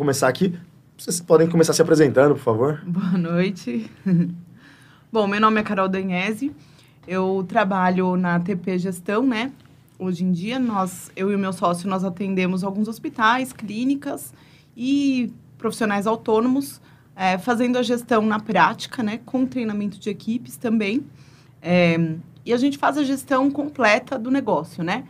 começar aqui. Vocês podem começar se apresentando, por favor. Boa noite. Bom, meu nome é Carol Danhese. Eu trabalho na TP Gestão, né? Hoje em dia, nós, eu e o meu sócio, nós atendemos alguns hospitais, clínicas e profissionais autônomos, é, fazendo a gestão na prática, né? Com treinamento de equipes também. É, e a gente faz a gestão completa do negócio, né?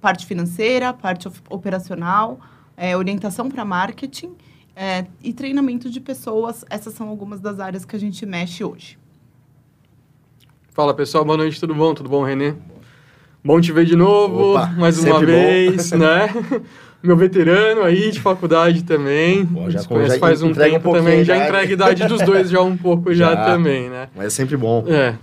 Parte financeira, parte operacional, é, orientação para marketing é, e treinamento de pessoas. Essas são algumas das áreas que a gente mexe hoje. Fala pessoal, boa noite, tudo bom? Tudo bom, Renê? Bom te ver de novo, Opa, mais uma vez, bom. né? Meu veterano aí de faculdade também. Pô, já, conhece já faz um tempo um também, já, já entrega a idade dos dois já um pouco já, já também, né? Mas é sempre bom. É.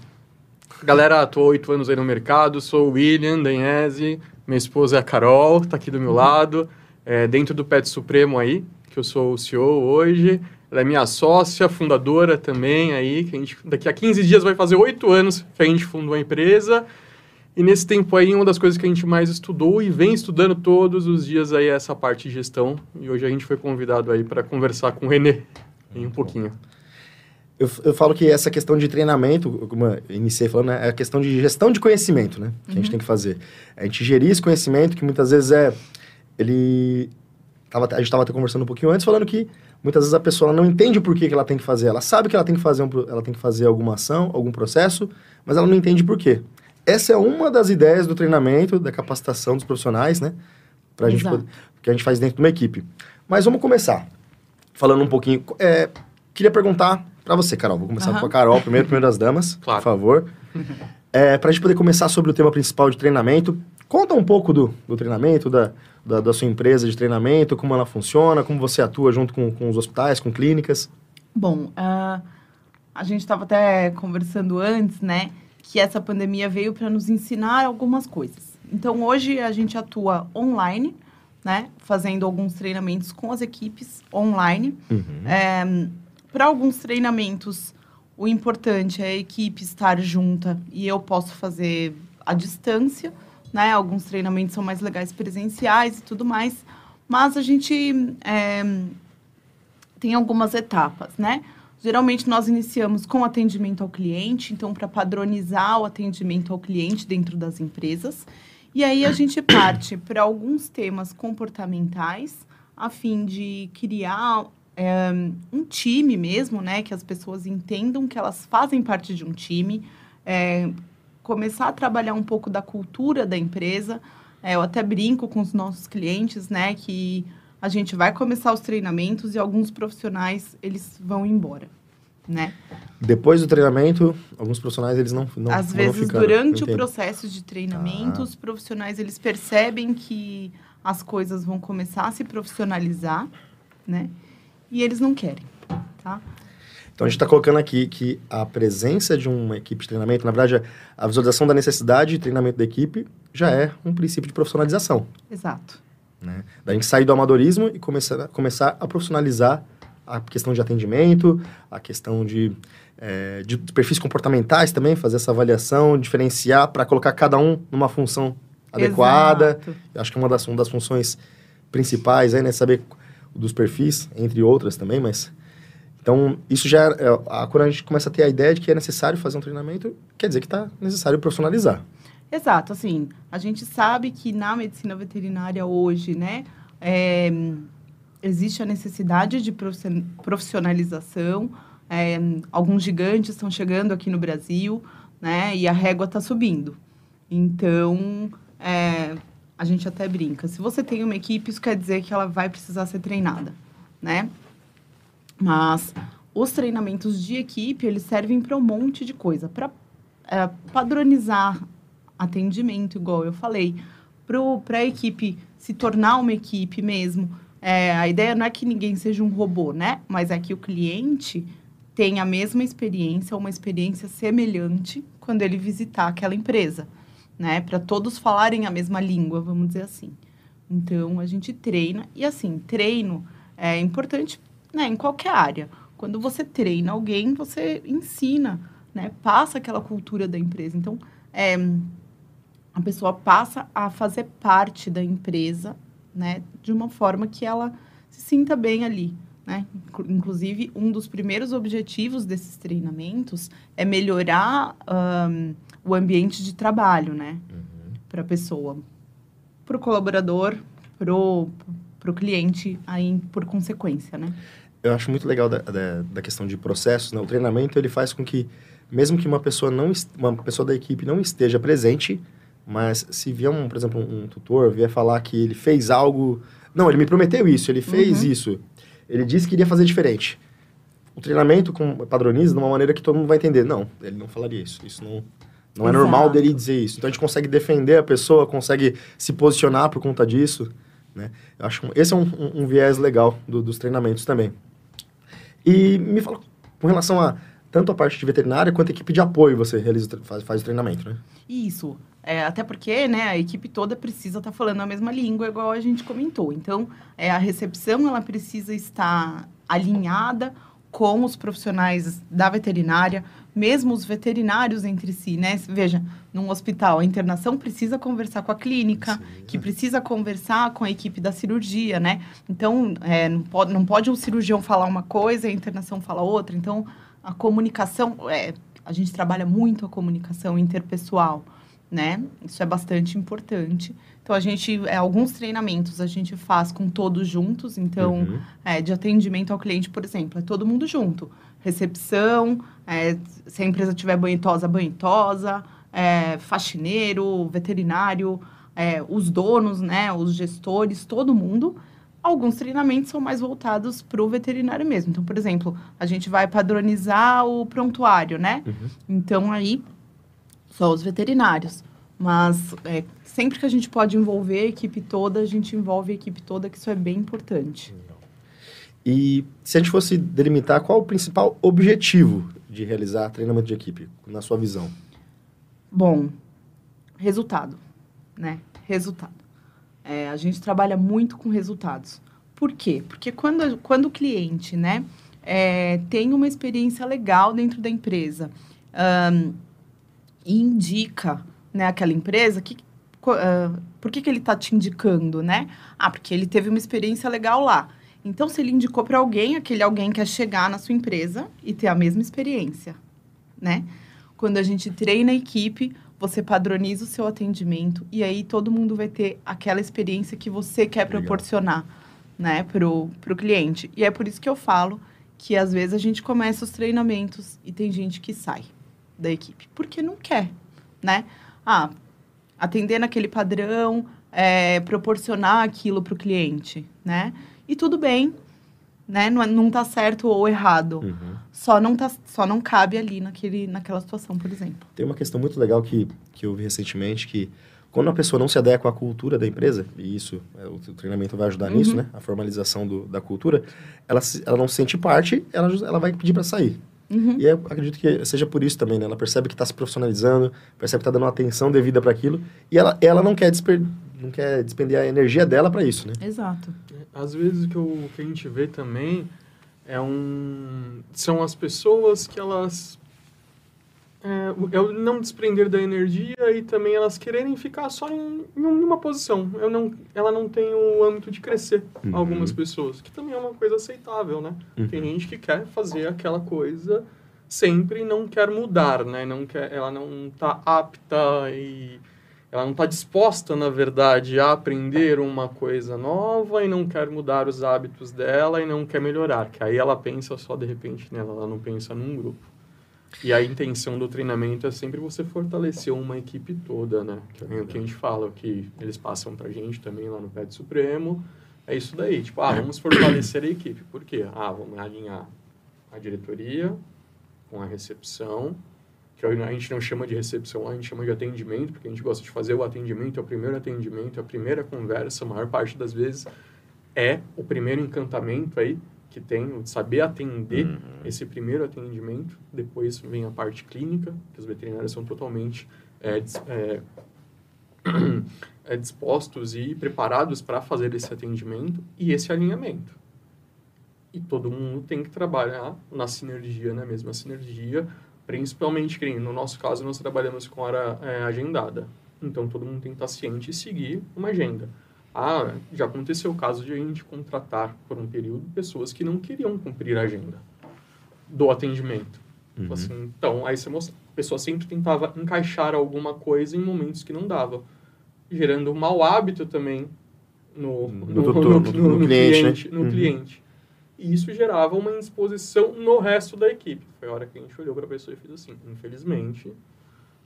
Galera, tô oito anos aí no mercado, sou o William Danhese, minha esposa é a Carol, tá aqui do meu lado, é, dentro do Pet Supremo aí, que eu sou o CEO hoje. Ela é minha sócia, fundadora também aí, que a gente daqui a 15 dias vai fazer oito anos que a gente fundou a empresa. E nesse tempo aí, uma das coisas que a gente mais estudou e vem estudando todos os dias aí é essa parte de gestão. E hoje a gente foi convidado aí para conversar com o Renê em um pouquinho. Eu, eu falo que essa questão de treinamento, como eu iniciei falando, né, é a questão de gestão de conhecimento, né? Que uhum. a gente uhum. tem que fazer. A gente gerir esse conhecimento que muitas vezes é... Ele... Tava, a gente estava até conversando um pouquinho antes, falando que Muitas vezes a pessoa não entende por que, que ela tem que fazer. Ela sabe que ela tem que fazer, um, ela tem que fazer alguma ação, algum processo, mas ela não entende por quê. Essa é uma das ideias do treinamento, da capacitação dos profissionais, né? Pra gente poder, que a gente faz dentro de uma equipe. Mas vamos começar. Falando um pouquinho. É, queria perguntar para você, Carol. Vou começar uhum. com a Carol, primeiro, primeiro das damas, claro. por favor. É, para a gente poder começar sobre o tema principal de treinamento, conta um pouco do, do treinamento, da, da, da, sua empresa de treinamento, como ela funciona, como você atua junto com, com os hospitais, com clínicas? Bom, uh, a gente estava até conversando antes, né, que essa pandemia veio para nos ensinar algumas coisas. Então, hoje a gente atua online, né, fazendo alguns treinamentos com as equipes online. Uhum. É, para alguns treinamentos, o importante é a equipe estar junta e eu posso fazer à distância né? Alguns treinamentos são mais legais presenciais e tudo mais, mas a gente é, tem algumas etapas, né? Geralmente nós iniciamos com atendimento ao cliente, então para padronizar o atendimento ao cliente dentro das empresas. E aí a gente parte para alguns temas comportamentais, a fim de criar é, um time mesmo, né? Que as pessoas entendam que elas fazem parte de um time, é, começar a trabalhar um pouco da cultura da empresa. É, eu até brinco com os nossos clientes, né, que a gente vai começar os treinamentos e alguns profissionais eles vão embora, né? Depois do treinamento, alguns profissionais eles não não Às vezes durante o processo de treinamento, ah. os profissionais eles percebem que as coisas vão começar a se profissionalizar, né? E eles não querem, tá? Então a gente está colocando aqui que a presença de uma equipe de treinamento, na verdade, a visualização da necessidade de treinamento da equipe já é um princípio de profissionalização. Exato. Né? Da gente sair do amadorismo e começar, começar a profissionalizar a questão de atendimento, a questão de, é, de perfis comportamentais também, fazer essa avaliação, diferenciar para colocar cada um numa função adequada. Exato. Acho que uma das, uma das funções principais é né, saber dos perfis, entre outras também, mas então, isso já é, quando a gente começa a ter a ideia de que é necessário fazer um treinamento, quer dizer que está necessário profissionalizar. Exato, assim, a gente sabe que na medicina veterinária hoje, né, é, existe a necessidade de profissionalização, é, alguns gigantes estão chegando aqui no Brasil, né, e a régua está subindo. Então, é, a gente até brinca, se você tem uma equipe, isso quer dizer que ela vai precisar ser treinada, né? Mas os treinamentos de equipe, eles servem para um monte de coisa. Para é, padronizar atendimento, igual eu falei. Para a equipe se tornar uma equipe mesmo. É, a ideia não é que ninguém seja um robô, né? Mas é que o cliente tenha a mesma experiência, uma experiência semelhante quando ele visitar aquela empresa, né? Para todos falarem a mesma língua, vamos dizer assim. Então, a gente treina. E, assim, treino é importante né, em qualquer área. Quando você treina alguém, você ensina, né, passa aquela cultura da empresa. Então, é, a pessoa passa a fazer parte da empresa, né, de uma forma que ela se sinta bem ali. Né? Inclusive, um dos primeiros objetivos desses treinamentos é melhorar um, o ambiente de trabalho, né? Uhum. Para a pessoa, para o colaborador, para o cliente, aí por consequência, né? Eu acho muito legal da, da, da questão de processos, né? O treinamento, ele faz com que, mesmo que uma pessoa, não, uma pessoa da equipe não esteja presente, mas se vier, um, por exemplo, um, um tutor, vier falar que ele fez algo... Não, ele me prometeu isso, ele fez uhum. isso. Ele disse que iria fazer diferente. O treinamento com, padroniza de uma maneira que todo mundo vai entender. Não, ele não falaria isso. Isso não, não é normal dele dizer isso. Então a gente consegue defender a pessoa, consegue se posicionar por conta disso. Né? Eu acho que esse é um, um, um viés legal do, dos treinamentos também. E me fala com relação a tanto a parte de veterinária quanto a equipe de apoio você realiza, faz, faz o treinamento, né? Isso. É, até porque né, a equipe toda precisa estar tá falando a mesma língua, igual a gente comentou. Então, é, a recepção ela precisa estar alinhada com os profissionais da veterinária, mesmo os veterinários entre si, né? Veja, num hospital, a internação precisa conversar com a clínica, Sim. que precisa conversar com a equipe da cirurgia, né? Então, é, não, pode, não pode o cirurgião falar uma coisa e a internação falar outra. Então, a comunicação, é, a gente trabalha muito a comunicação interpessoal, né? Isso é bastante importante. Então, a gente, é, alguns treinamentos a gente faz com todos juntos. Então, uhum. é, de atendimento ao cliente, por exemplo, é todo mundo junto. Recepção, é, se a empresa tiver banhitosa, banhitosa, é, faxineiro, veterinário, é, os donos, né, os gestores, todo mundo. Alguns treinamentos são mais voltados para o veterinário mesmo. Então, por exemplo, a gente vai padronizar o prontuário, né? Uhum. Então, aí, só os veterinários. Mas é, sempre que a gente pode envolver a equipe toda, a gente envolve a equipe toda, que isso é bem importante. E se a gente fosse delimitar qual o principal objetivo de realizar treinamento de equipe, na sua visão? Bom, resultado, né? Resultado. É, a gente trabalha muito com resultados. Por quê? Porque quando, quando o cliente, né, é, tem uma experiência legal dentro da empresa um, e indica né, aquela empresa, que, uh, por que, que ele está te indicando, né? Ah, porque ele teve uma experiência legal lá. Então, se ele indicou para alguém, aquele alguém quer chegar na sua empresa e ter a mesma experiência, né? Quando a gente treina a equipe, você padroniza o seu atendimento e aí todo mundo vai ter aquela experiência que você quer Legal. proporcionar, né, pro, pro cliente. E é por isso que eu falo que às vezes a gente começa os treinamentos e tem gente que sai da equipe porque não quer, né? Ah, atender naquele padrão, é, proporcionar aquilo para o cliente, né? E tudo bem, né? Não, é, não tá certo ou errado. Uhum. Só, não tá, só não cabe ali naquele, naquela situação, por exemplo. Tem uma questão muito legal que, que eu vi recentemente, que quando a pessoa não se adequa à cultura da empresa, e isso, é, o treinamento vai ajudar uhum. nisso, né? A formalização do, da cultura, ela, ela não se sente parte, ela, ela vai pedir para sair. Uhum. E eu acredito que seja por isso também, né? Ela percebe que está se profissionalizando, percebe que está dando uma atenção devida para aquilo, e ela, ela não quer desper, não quer despender a energia dela para isso, né? Exato. Às vezes o que, o que a gente vê também é um são as pessoas que elas é, é o não desprender da energia e também elas quererem ficar só em, em uma posição. Eu não, ela não tem o âmbito de crescer, uhum. algumas pessoas, que também é uma coisa aceitável, né? Uhum. Tem gente que quer fazer aquela coisa sempre e não quer mudar, né? Não quer, ela não está apta e ela não está disposta, na verdade, a aprender uma coisa nova e não quer mudar os hábitos dela e não quer melhorar. Que aí ela pensa só de repente nela, ela não pensa num grupo. E a intenção do treinamento é sempre você fortalecer uma equipe toda, né? Que é o que a gente fala, que eles passam pra gente também lá no PET Supremo. É isso daí, tipo, ah, vamos fortalecer a equipe. Por quê? Ah, vamos alinhar a diretoria com a recepção, que a gente não chama de recepção, a gente chama de atendimento, porque a gente gosta de fazer o atendimento, é o primeiro atendimento, é a primeira conversa, a maior parte das vezes é o primeiro encantamento aí que tem, saber atender uhum. esse primeiro atendimento, depois vem a parte clínica, que os veterinários são totalmente é, é, é, dispostos e preparados para fazer esse atendimento e esse alinhamento. E todo mundo tem que trabalhar na sinergia, na mesma sinergia, Principalmente, que no nosso caso, nós trabalhamos com hora é, agendada. Então, todo mundo tem que estar ciente e seguir uma agenda. Ah, já aconteceu o caso de a gente contratar por um período pessoas que não queriam cumprir a agenda do atendimento. Uhum. Assim, então, aí você mostra, a pessoa sempre tentava encaixar alguma coisa em momentos que não dava, gerando um mau hábito também no, no, no, no, no cliente. né? uhum. cliente. E isso gerava uma indisposição no resto da equipe. Foi a hora que a gente olhou para a pessoa e fez assim: infelizmente,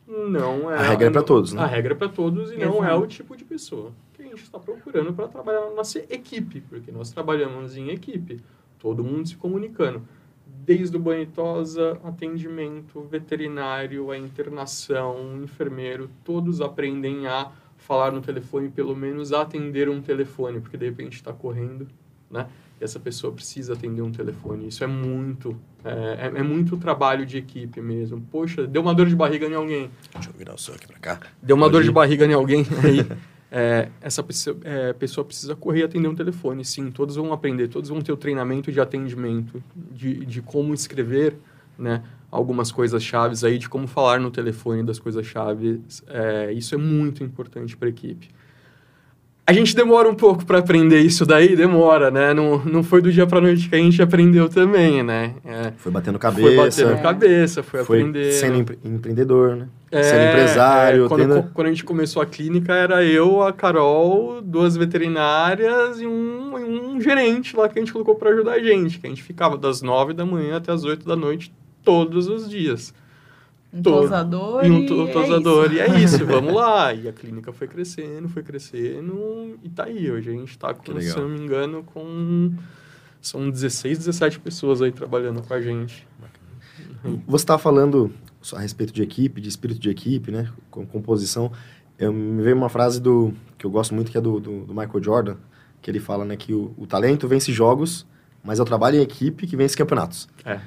não é. A regra é para todos, né? A regra é para todos e Exato. não é o tipo de pessoa que a gente está procurando para trabalhar na nossa equipe, porque nós trabalhamos em equipe, todo mundo se comunicando. Desde o banho tosa, atendimento, veterinário, a internação, enfermeiro, todos aprendem a falar no telefone, pelo menos atender um telefone, porque de repente está correndo, né? essa pessoa precisa atender um telefone. Isso é muito, é, é, é, muito trabalho de equipe mesmo. Poxa, deu uma dor de barriga em alguém. Deixa eu virar o seu aqui para cá. Deu uma Pode dor ir. de barriga em alguém, aí é, essa pessoa, é, pessoa precisa correr e atender um telefone. Sim, todos vão aprender, todos vão ter o treinamento de atendimento, de, de como escrever, né? algumas coisas chaves aí de como falar no telefone das coisas chaves. É, isso é muito importante para a equipe. A gente demora um pouco para aprender isso daí, demora, né? Não, não foi do dia para noite que a gente aprendeu também, né? É, foi batendo cabeça. Foi batendo é. cabeça, foi, foi aprender. Sendo empre empreendedor, né? É, sendo empresário. É, quando, tendo... quando a gente começou a clínica, era eu, a Carol, duas veterinárias e um, um gerente lá que a gente colocou para ajudar a gente. Que a gente ficava das nove da manhã até as oito da noite todos os dias. Um tosador. E um to tosador. É e é isso, vamos lá. E a clínica foi crescendo, foi crescendo. E tá aí. Hoje a gente tá com, se não me engano, com. São 16, 17 pessoas aí trabalhando com a gente. Você estava falando a respeito de equipe, de espírito de equipe, né? Com composição. Eu, me veio uma frase do que eu gosto muito, que é do, do, do Michael Jordan, que ele fala né, que o, o talento vence jogos, mas é o trabalho em equipe que vence campeonatos. É.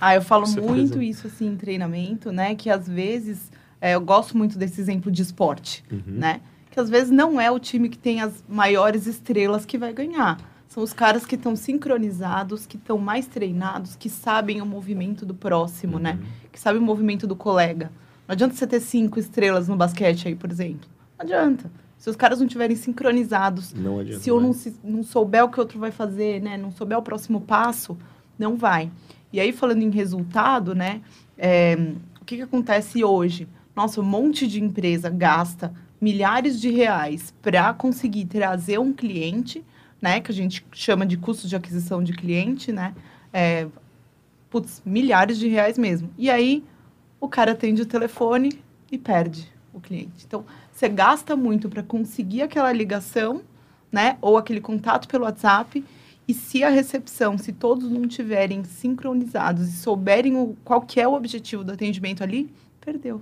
Ah, eu falo muito isso assim em treinamento, né? Que às vezes é, eu gosto muito desse exemplo de esporte, uhum. né? Que às vezes não é o time que tem as maiores estrelas que vai ganhar. São os caras que estão sincronizados, que estão mais treinados, que sabem o movimento do próximo, né? uhum. né? Que sabem o movimento do colega. Não adianta você ter cinco estrelas no basquete aí, por exemplo. Não adianta. Se os caras não estiverem sincronizados, não adianta, se um não, se, não souber o que o outro vai fazer, né? Não souber o próximo passo, não vai. E aí, falando em resultado, né? É, o que, que acontece hoje? Nossa, um monte de empresa gasta milhares de reais para conseguir trazer um cliente, né? Que a gente chama de custo de aquisição de cliente, né? É, putz, milhares de reais mesmo. E aí, o cara atende o telefone e perde o cliente. Então, você gasta muito para conseguir aquela ligação, né? Ou aquele contato pelo WhatsApp. E se a recepção, se todos não tiverem sincronizados e souberem o, qual é o objetivo do atendimento ali, perdeu.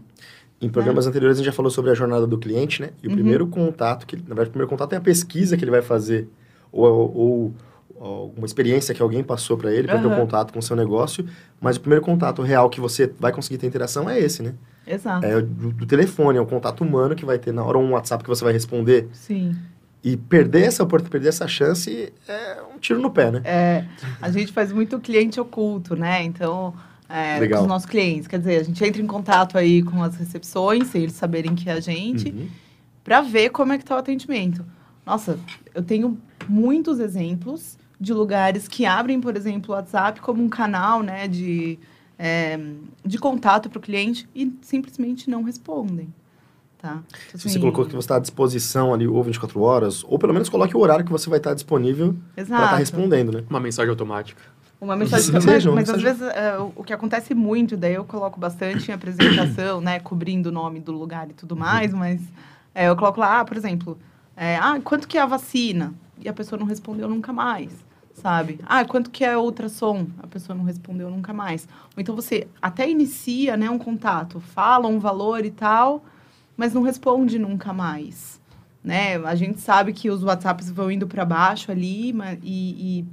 Em programas né? anteriores a gente já falou sobre a jornada do cliente, né? E o uhum. primeiro contato, que na verdade o primeiro contato é a pesquisa que ele vai fazer ou, ou, ou uma experiência que alguém passou para ele para uhum. ter um contato com o seu negócio, mas o primeiro contato real que você vai conseguir ter interação é esse, né? Exato. É do, do, telefone, é o contato humano que vai ter na hora um WhatsApp que você vai responder. Sim. E perder essa oportunidade, perder essa chance é um tiro no pé, né? É, a gente faz muito cliente oculto, né? Então, é, Legal. com os nossos clientes. Quer dizer, a gente entra em contato aí com as recepções, sem eles saberem que é a gente, uhum. para ver como é que tá o atendimento. Nossa, eu tenho muitos exemplos de lugares que abrem, por exemplo, o WhatsApp como um canal, né, de é, de contato para o cliente e simplesmente não respondem. Tá? Então, Se você assim, colocou que você está à disposição ali ou 24 horas, ou pelo menos coloque o horário que você vai estar disponível para estar tá respondendo, né? Uma mensagem automática. Uma mensagem automática, mas, mas às vezes é, o que acontece muito, daí eu coloco bastante em apresentação, né, cobrindo o nome do lugar e tudo mais, uhum. mas é, eu coloco lá, ah, por exemplo, é, ah, quanto que é a vacina? E a pessoa não respondeu nunca mais sabe? Ah, quanto que é ultrassom? A pessoa não respondeu nunca mais. Ou então você até inicia, né, um contato, fala um valor e tal, mas não responde nunca mais, né? A gente sabe que os WhatsApps vão indo para baixo ali e, e,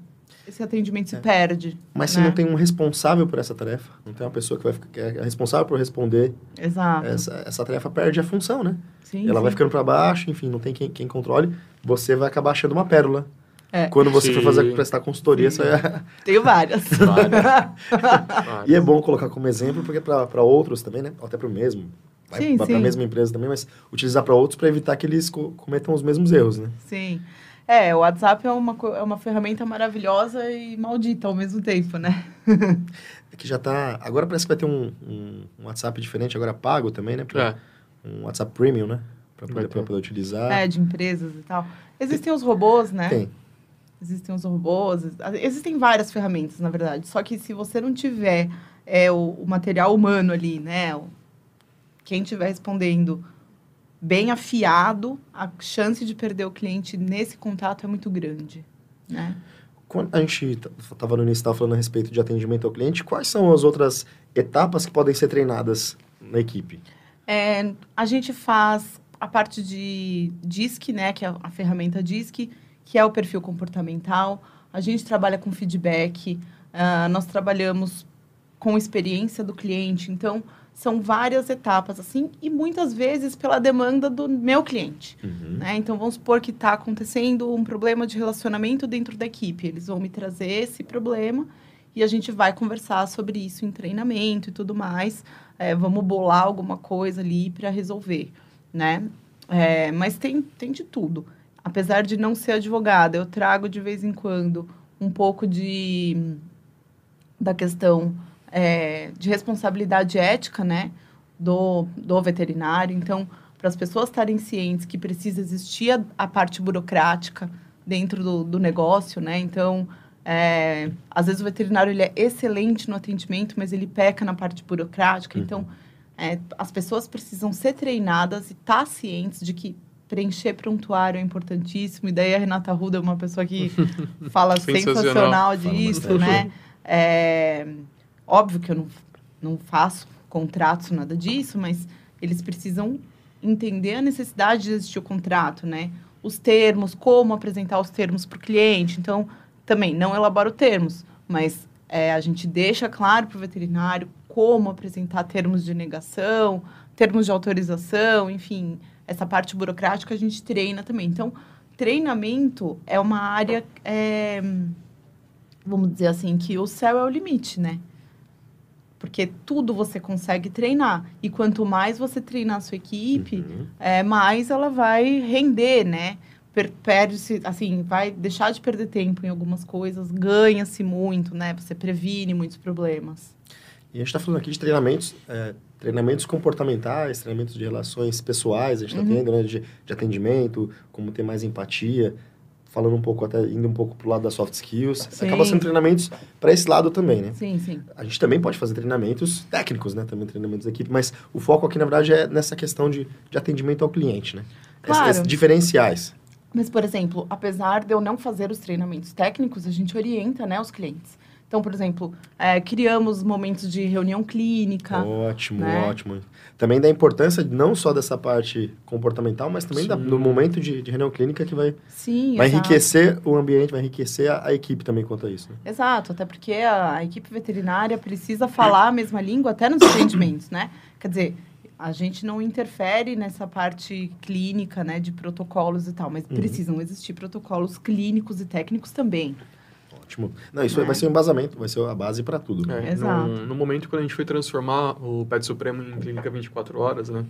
esse atendimento se é. perde. Mas né? se não tem um responsável por essa tarefa, não tem uma pessoa que vai ficar que é responsável por responder, Exato. Essa, essa tarefa perde a função, né? Sim, Ela sim. vai ficando para baixo, enfim, não tem quem, quem controle, você vai acabar achando uma pérola é. Quando você Sim. for fazer prestar consultoria, Sim. você é... Tenho várias. várias. e é bom colocar como exemplo, porque para outros também, né? Até para o mesmo. vai, Sim, para a mesma empresa também, mas utilizar para outros para evitar que eles co- cometam os mesmos erros, né? Sim. É, o WhatsApp é uma, é uma ferramenta maravilhosa e maldita ao mesmo tempo, né? É que já tá. Agora parece que vai ter um, um, um WhatsApp diferente, agora pago também, né? Pra- É. Um WhatsApp Premium, né? Para poder, poder utilizar. É, de empresas e tal. Existem os robôs, né? Tem. Existem os robôs, ex- existem várias ferramentas, na verdade. Só que se você não tiver é, o, o material humano ali, né? o- quem estiver respondendo bem afiado, a chance de perder o cliente nesse contato é muito grande, né? Quando a gente estava no início tava falando a respeito de atendimento ao cliente, quais são as outras etapas que podem ser treinadas na equipe? É, a gente faz a parte de DISC, né, que é a ferramenta DISC, que é o perfil comportamental. A gente trabalha com feedback, ah, nós trabalhamos com experiência do cliente. Então, são várias etapas, assim, e muitas vezes pela demanda do meu cliente. né? Então, vamos supor que está acontecendo um problema de relacionamento dentro da equipe. Eles vão me trazer esse problema e a gente vai conversar sobre isso em treinamento e tudo mais. É, vamos bolar alguma coisa ali para resolver, né? É, mas tem, tem de tudo. Apesar de não ser advogada, eu trago de vez em quando um pouco de da questão é, de responsabilidade ética, né, do, do veterinário. Então, para as pessoas estarem cientes que precisa existir a, a parte burocrática dentro do, do negócio, né? Então, é, às vezes o veterinário ele é excelente no atendimento, mas ele peca na parte burocrática. Uhum. Então, é, as pessoas precisam ser treinadas e estar cientes de que preencher prontuário é importantíssimo. E daí a Renata Ruda é uma pessoa que fala Sensacional. sensacional disso, né? É, óbvio que eu não, não faço contratos, nada disso, mas eles precisam entender a necessidade de existir o contrato, né? Os termos, como apresentar os termos para o cliente. Então, também não elaboro termos, mas é, a gente deixa claro para o veterinário como apresentar termos de negação, termos de autorização, enfim, essa parte burocrática a gente treina também. Então, treinamento é uma área, é, vamos dizer assim, que o céu é o limite, né? Porque tudo você consegue treinar. E quanto mais você treinar a sua equipe, Uhum. é, mais ela vai render, né? Per- Perde-se, assim, vai deixar de perder tempo em algumas coisas, ganha-se muito, né? Você previne muitos problemas. E a gente está falando aqui de treinamentos, é, treinamentos comportamentais, treinamentos de relações pessoais, a gente está Uhum. tendo, né, de, de atendimento, como ter mais empatia, falando um pouco, até indo um pouco pro lado das soft skills. Sim. Acaba sendo treinamentos para esse lado também, né? Sim, sim. A gente também pode fazer treinamentos técnicos, né? Também treinamentos da equipe, mas o foco aqui, na verdade, é nessa questão de, de atendimento ao cliente, né? Claro. esses diferenciais. Mas, por exemplo, apesar de eu não fazer os treinamentos técnicos, a gente orienta, né, os clientes. Então, por exemplo, é, criamos momentos de reunião clínica. Ótimo, né? ótimo. Também da importância não só dessa parte comportamental, mas também da, do momento de, de reunião clínica que vai, Sim, vai exato. enriquecer o ambiente, vai enriquecer a, a equipe também quanto a isso. Né? Exato, até porque a, a equipe veterinária precisa falar a mesma língua até nos atendimentos, né? Quer dizer, a gente não interfere nessa parte clínica, né, de protocolos e tal, mas Uhum. precisam existir protocolos clínicos e técnicos também. Ótimo. Não, isso Né? vai ser um embasamento, vai ser a base para tudo. né? É, Exato. No, no momento quando a gente foi transformar o Pet Supremo em clínica 24 horas, né?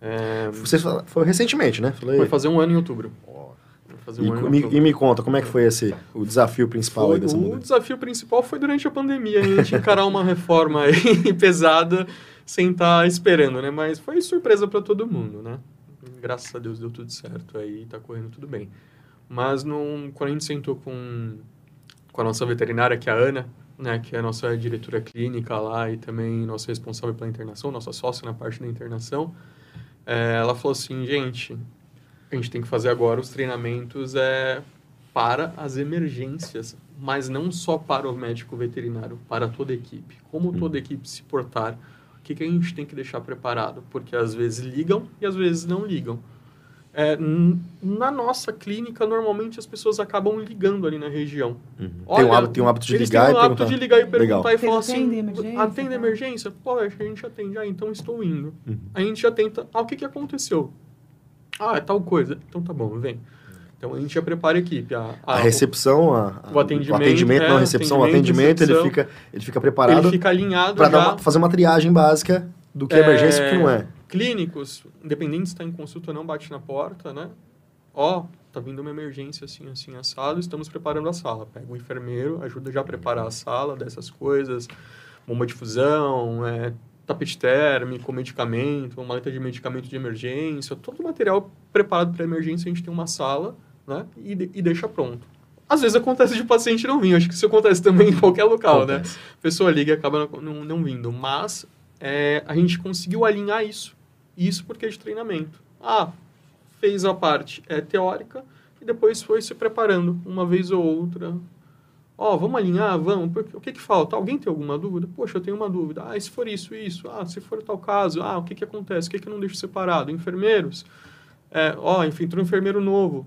é, Você fala- foi recentemente, né? Falei, foi fazer um ano em outubro. Um e, ano em me, outubro. e me conta, como é que foi esse, o desafio principal Foi- aí dessa o mudança? desafio principal foi durante a pandemia, a gente encarar uma reforma aí pesada sem estar esperando, né? Mas foi surpresa para todo mundo, né? Graças a Deus deu tudo certo aí, tá correndo tudo bem. Mas num, quando a gente sentou com, com a nossa veterinária, que é a Ana, né? Que é a nossa diretora clínica lá e também nossa responsável pela internação, nossa sócia na parte da internação, é, ela falou assim, gente, a gente tem que fazer agora os treinamentos é, para as emergências, mas não só para o médico veterinário, para toda a equipe. Como toda a equipe se portar, o que, que a gente tem que deixar preparado? Porque às vezes ligam e às vezes não ligam. É, na nossa clínica, normalmente as pessoas acabam ligando ali na região. Uhum. tem, Olha, um hábito, tem um hábito de eles ligar têm o hábito perguntar. de ligar e perguntar Legal. e falar assim, emergência, atende tá? emergência? Poxa, a gente atende. Ah, então estou indo. Uhum. A gente já tenta, ah, o que, que aconteceu? Ah, é tal coisa. Então tá bom, vem. Então a gente já prepara a equipe. A, A recepção, a, a- o atendimento, atendimento é, não a recepção, o atendimento, atendimento, ele recepção. fica, ele fica preparado ele fica alinhado para fazer uma triagem básica do que é É, emergência e o que não é. Clínicos, independente se está em consulta ou não, bate na porta, né? Ó, tá vindo uma emergência assim, assim, assado, estamos preparando a sala. Pega o enfermeiro, ajuda já a preparar a sala dessas coisas, bomba de fusão, é, tapete térmico, medicamento, uma maleta de medicamento de emergência, todo o material preparado para emergência, a gente tem uma sala, né? E, e deixa pronto. Às vezes acontece de o paciente não vir, acho que isso acontece também em qualquer local, né? acontece. né? A pessoa liga e acaba não, não, não vindo, mas é, a gente conseguiu alinhar isso. Isso porque é de treinamento. Ah, fez a parte é, teórica e depois foi se preparando uma vez ou outra. Ó, oh, vamos alinhar, vamos. Porque, o que que falta? Alguém tem alguma dúvida? Poxa, eu tenho uma dúvida. Ah, se for isso, isso. Ah, se for tal caso. Ah, o que que acontece? O que que eu não deixo separado? Enfermeiros. É, ó, enfim, um enfermeiro novo.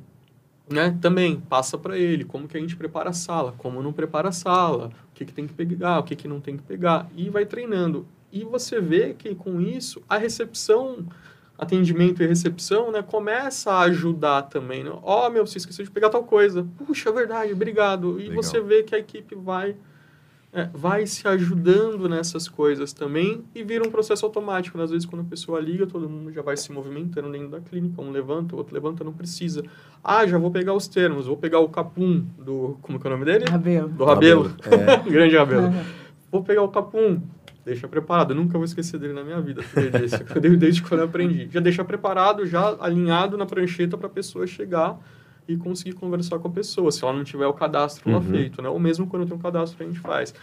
Né? Também passa para ele como que a gente prepara a sala, como não prepara a sala, o que, que tem que pegar, o que, que não tem que pegar. E vai treinando. E você vê que com isso a recepção atendimento e recepção, né, começa a ajudar também. Né? Ó, né? oh, meu, você esqueceu de pegar tal coisa. Puxa, é verdade, obrigado. E Legal. você vê que a equipe vai é, vai se ajudando nessas coisas também e vira um processo automático. Né? Às vezes, quando a pessoa liga, todo mundo já vai se movimentando dentro da clínica. Um levanta, o outro levanta, não precisa. Ah, já vou pegar os termos, vou pegar o capum do... Como que é o nome dele? Rabelo. Do Rabelo. rabelo. É. Grande Rabelo. Uhum. Vou pegar o capum deixa preparado. Eu nunca vou esquecer dele na minha vida, desse, desde quando eu aprendi. Já deixa preparado, já alinhado na prancheta para a pessoa chegar e conseguir conversar com a pessoa, se ela não tiver o cadastro uhum. lá feito, né? Ou mesmo quando tem um cadastro a gente faz.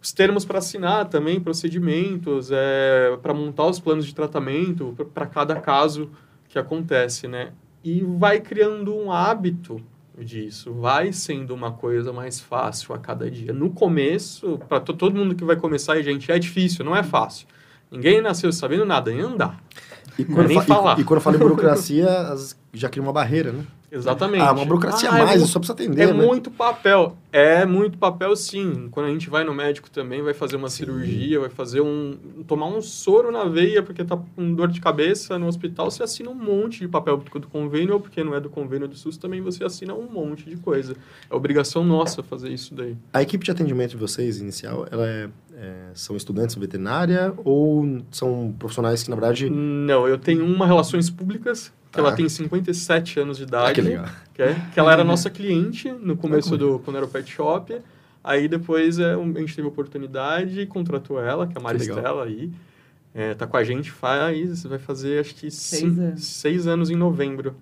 Os termos para assinar também, procedimentos, é, para montar os planos de tratamento para cada caso que acontece, né? E vai criando um hábito disso. Vai sendo uma coisa mais fácil a cada dia. No começo, para todo mundo que vai começar, gente, é difícil, não é fácil. Ninguém nasceu sabendo nada, nem andar. E quando, nem falar. E, e quando fala em burocracia, já cria uma barreira, né? Exatamente. Ah, uma burocracia ah, a mais, é, só precisa atender. É né? muito papel. É muito papel, sim. Quando a gente vai no médico também, vai fazer uma sim. cirurgia, vai fazer um. tomar um soro na veia porque tá com dor de cabeça no hospital, você assina um monte de papel do convênio, ou porque não é do convênio do SUS, também você assina um monte de coisa. É obrigação nossa fazer isso daí. A equipe de atendimento de vocês, inicial, ela é, é são estudantes de veterinária ou são profissionais que, na verdade. Não, eu tenho uma relações públicas que ela ah. tem 57 anos de idade. Ah, que legal. Que, é, que ela era nossa cliente no começo do quando era o pet shop. Aí depois é, a gente teve a oportunidade e contratou ela, que é a Maristela aí. É, tá com a gente faz, vai fazer acho que seis, cinco, anos. seis anos em novembro.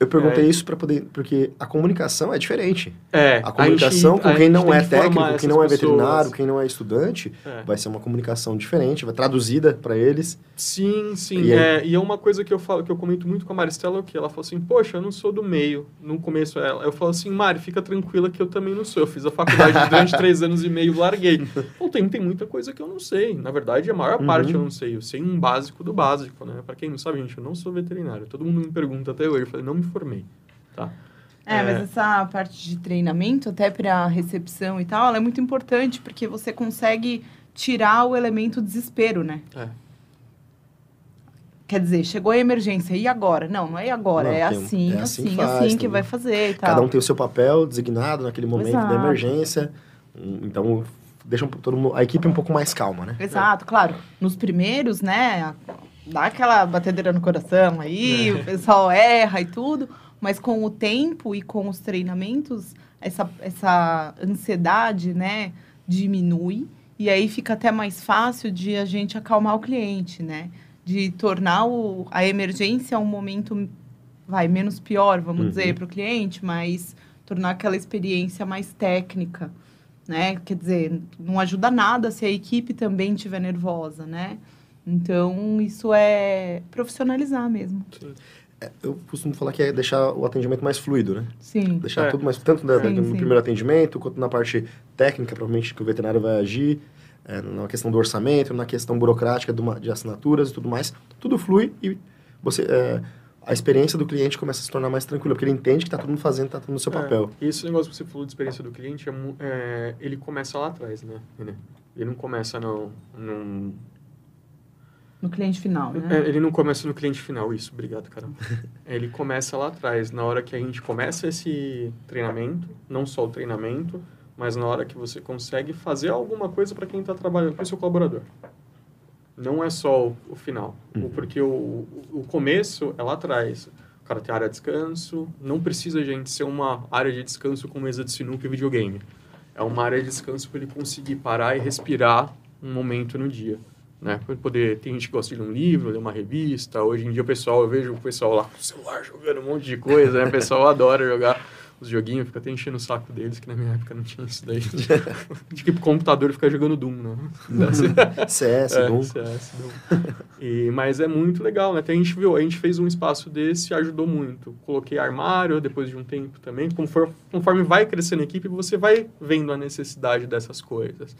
Eu perguntei é. isso para poder. Porque a comunicação é diferente. É. A comunicação a gente, com quem não é técnico, quem não é veterinário, quem não é estudante, é. vai ser uma comunicação diferente, vai traduzida para eles. Sim, sim. E, é, e é uma coisa que eu falo, que eu comento muito com a Maristela, que ela falou assim, poxa, eu não sou do meio. No começo ela. Eu falo assim, Mari, fica tranquila que eu também não sou. Eu fiz a faculdade durante três anos e meio, larguei. Bom, tem, tem muita coisa que eu não sei. Na verdade, a maior uhum. parte eu não sei. Eu sei um básico do básico, né? Para quem não sabe, gente, eu não sou veterinário. Todo mundo me pergunta até hoje. Eu falei, não me formei. Tá? É, é, mas essa parte de treinamento, até para recepção e tal, ela é muito importante, porque você consegue tirar o elemento desespero, né? É. Quer dizer, chegou a emergência, e agora? Não, não é agora, não, é, assim, é, assim, assim, faz, assim que vai fazer e tal. Cada um tem o seu papel designado naquele momento Exato. da emergência. Então, deixa todo mundo, a equipe um pouco mais calma, né? Exato, claro. Nos primeiros, né, dá aquela batedeira no coração aí, é. o pessoal erra e tudo. Mas com o tempo e com os treinamentos, essa, essa ansiedade, né, diminui. E aí fica até mais fácil de a gente acalmar o cliente, né? De tornar o, a emergência um momento, vai, menos pior, vamos uhum. dizer, para o cliente, mas tornar aquela experiência mais técnica, né? Quer dizer, não ajuda nada se a equipe também estiver nervosa, né? Então, isso é profissionalizar mesmo. Sim. É, eu costumo falar que é deixar o atendimento mais fluido, né? Sim. Deixar é. tudo mais, tanto sim, no sim. primeiro atendimento, quanto na parte técnica, provavelmente, que o veterinário vai agir, é, na questão do orçamento, na questão burocrática de, uma, de assinaturas e tudo mais. Tudo flui e você... É, a experiência do cliente começa a se tornar mais tranquila, porque ele entende que está todo mundo fazendo, está tudo no seu é, papel. Esse negócio que você falou de experiência do cliente, é, é, ele começa lá atrás, né? Ele não começa no, no, no cliente final, né? É, ele não começa no cliente final, isso. Obrigado, caramba. ele começa lá atrás, na hora que a gente começa esse treinamento, não só o treinamento, mas na hora que você consegue fazer alguma coisa para quem está trabalhando, para o seu colaborador. Não é só o, o final. Uhum. Porque o, o começo é lá atrás. O cara tem área de descanso. Não precisa, gente, ser uma área de descanso com mesa de sinuca e videogame. É uma área de descanso para ele conseguir parar e respirar um momento no dia né? Para poder, tem gente que gosta de ler um livro, ler uma revista. Hoje em dia o pessoal, eu vejo o pessoal lá com o celular jogando um monte de coisa, né? O pessoal adora jogar os joguinhos, fica até enchendo o saco deles, que na minha época não tinha isso daí. de que pro computador ficar jogando Doom, né? CS, é, Doom. CS, Doom. E, mas é muito legal, né? Até a gente viu, a gente fez um espaço desse e ajudou muito. Coloquei armário depois de um tempo também. Conforme, conforme vai crescendo a equipe, você vai vendo a necessidade dessas coisas.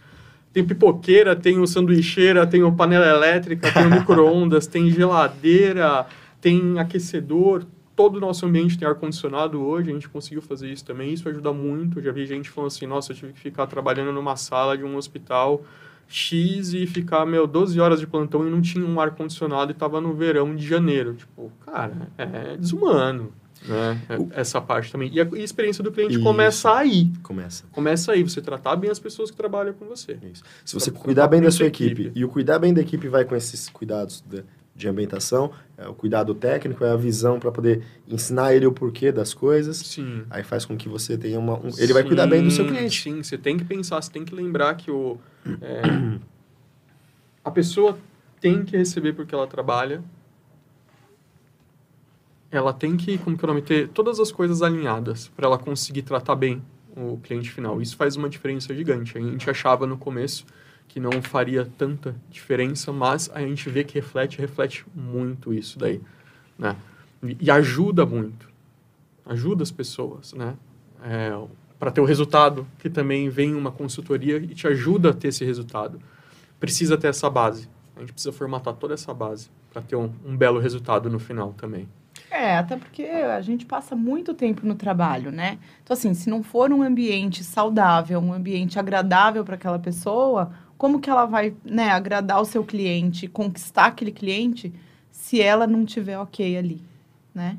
Tem pipoqueira, tem o sanduicheira, tem o panela elétrica, tem o micro-ondas, tem geladeira, tem aquecedor. Todo o nosso ambiente tem ar-condicionado hoje, a gente conseguiu fazer isso também. Isso ajuda muito. Eu já vi gente falando assim: nossa, eu tive que ficar trabalhando numa sala de um hospital X e ficar, meu, 12 horas de plantão e não tinha um ar-condicionado e tava no verão de janeiro. Tipo, cara, é desumano. Né? Essa parte também. E a, e a experiência do cliente Isso. começa aí. Começa. Começa aí, você tratar bem as pessoas que trabalham com você. Isso. Se você cuidar bem da sua equipe, equipe, e o cuidar bem da equipe vai com esses cuidados de, de ambientação, é o cuidado técnico, é a visão para poder ensinar ele o porquê das coisas. Sim. Aí faz com que você tenha uma. Um, ele sim, vai cuidar bem do seu cliente. Sim, você tem que pensar, você tem que lembrar que o. É, a pessoa tem que receber porque ela trabalha, ela tem que, como que é o nome, ter todas as coisas alinhadas para ela conseguir tratar bem o cliente final. Isso faz uma diferença gigante. A gente achava no começo que não faria tanta diferença, mas a gente vê que reflete, reflete muito isso daí, né? E, ajuda muito, ajuda as pessoas, né? É, para ter o resultado, que também vem uma consultoria e te ajuda a ter esse resultado. Precisa ter essa base. A gente precisa formatar toda essa base para ter um, um belo resultado no final também. É, até porque a gente passa muito tempo no trabalho, né? Então, assim, se não for um ambiente saudável, um ambiente agradável para aquela pessoa, como que ela vai né, agradar o seu cliente, conquistar aquele cliente, se ela não tiver ok ali, né?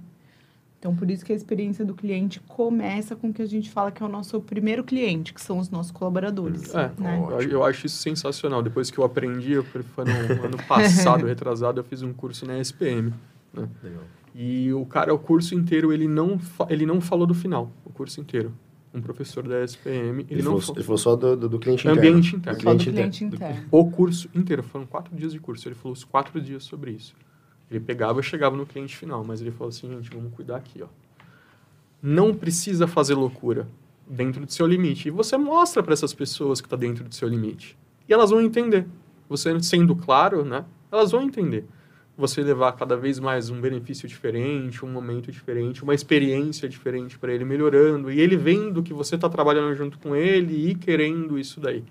Então, por isso que a experiência do cliente começa com o que a gente fala que é o nosso primeiro cliente, que são os nossos colaboradores. É, né? eu, eu acho isso sensacional. Depois que eu aprendi, foi no ano passado, retrasado, eu fiz um curso na SPM. Né? Legal. E o cara, o curso inteiro, ele não, ele não falou do final, o curso inteiro. Um professor da SPM, ele, ele não falou, Ele falou só do, do, do cliente interno. Ambiente interno. Só do cliente interno. O curso inteiro, foram quatro dias de curso. Ele falou os quatro dias sobre isso. Ele pegava e chegava no cliente final, mas ele falou assim, gente, vamos cuidar aqui, ó. Não precisa fazer loucura dentro do seu limite. E você mostra para essas pessoas que está dentro do seu limite. E elas vão entender. Você sendo claro, né? Elas vão entender você levar cada vez mais um benefício diferente, um momento diferente, uma experiência diferente para ele, melhorando, e ele vendo que você está trabalhando junto com ele e querendo isso daí.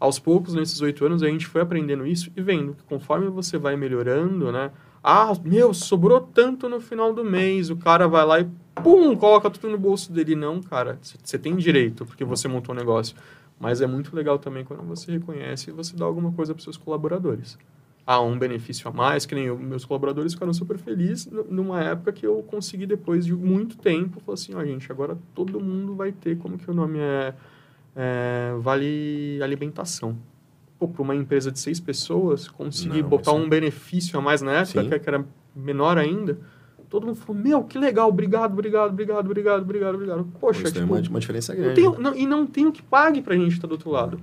Aos poucos, nesses oito anos, a gente foi aprendendo isso e vendo que conforme você vai melhorando, né? Ah, meu, sobrou tanto no final do mês, o cara vai lá e pum, coloca tudo no bolso dele. Não, cara, você tem direito, porque você montou um negócio. Mas é muito legal também quando você reconhece e você dá alguma coisa para seus colaboradores a um benefício a mais, que nem eu, meus colaboradores ficaram super felizes numa época que eu consegui, depois de muito tempo, falar assim, ó, oh, gente, agora todo mundo vai ter, como que o nome é, é vale alimentação. Pô, para uma empresa de seis pessoas, conseguir Não, botar um benefício a mais na época, Sim. que era menor ainda, todo mundo falou, meu, que legal, obrigado, obrigado, obrigado, obrigado, obrigado, obrigado. Poxa, Isso tipo, uma, uma diferença grande. Não tem, não, e não tem o que pague para a gente estar tá do outro lado.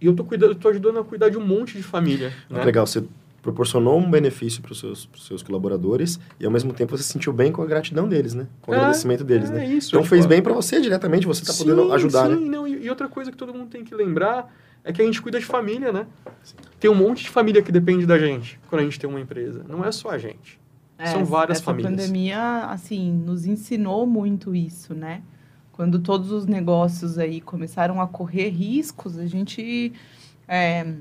E eu tô, cuidando, tô ajudando a cuidar de um monte de família. Né? Legal, você proporcionou um benefício para os seus, seus colaboradores e ao mesmo tempo você se sentiu bem com a gratidão deles, né? Com o é, agradecimento deles, é né? Isso, então fez bem para você diretamente, você está podendo ajudar, sim, né? Não, e, e, outra coisa que todo mundo tem que lembrar é que a gente cuida de família, né? Sim. Tem um monte de família que depende da gente quando a gente tem uma empresa. Não é só a gente. É, São várias essa famílias. A pandemia, assim, nos ensinou muito isso, né? Quando todos os negócios aí começaram a correr riscos, a gente é,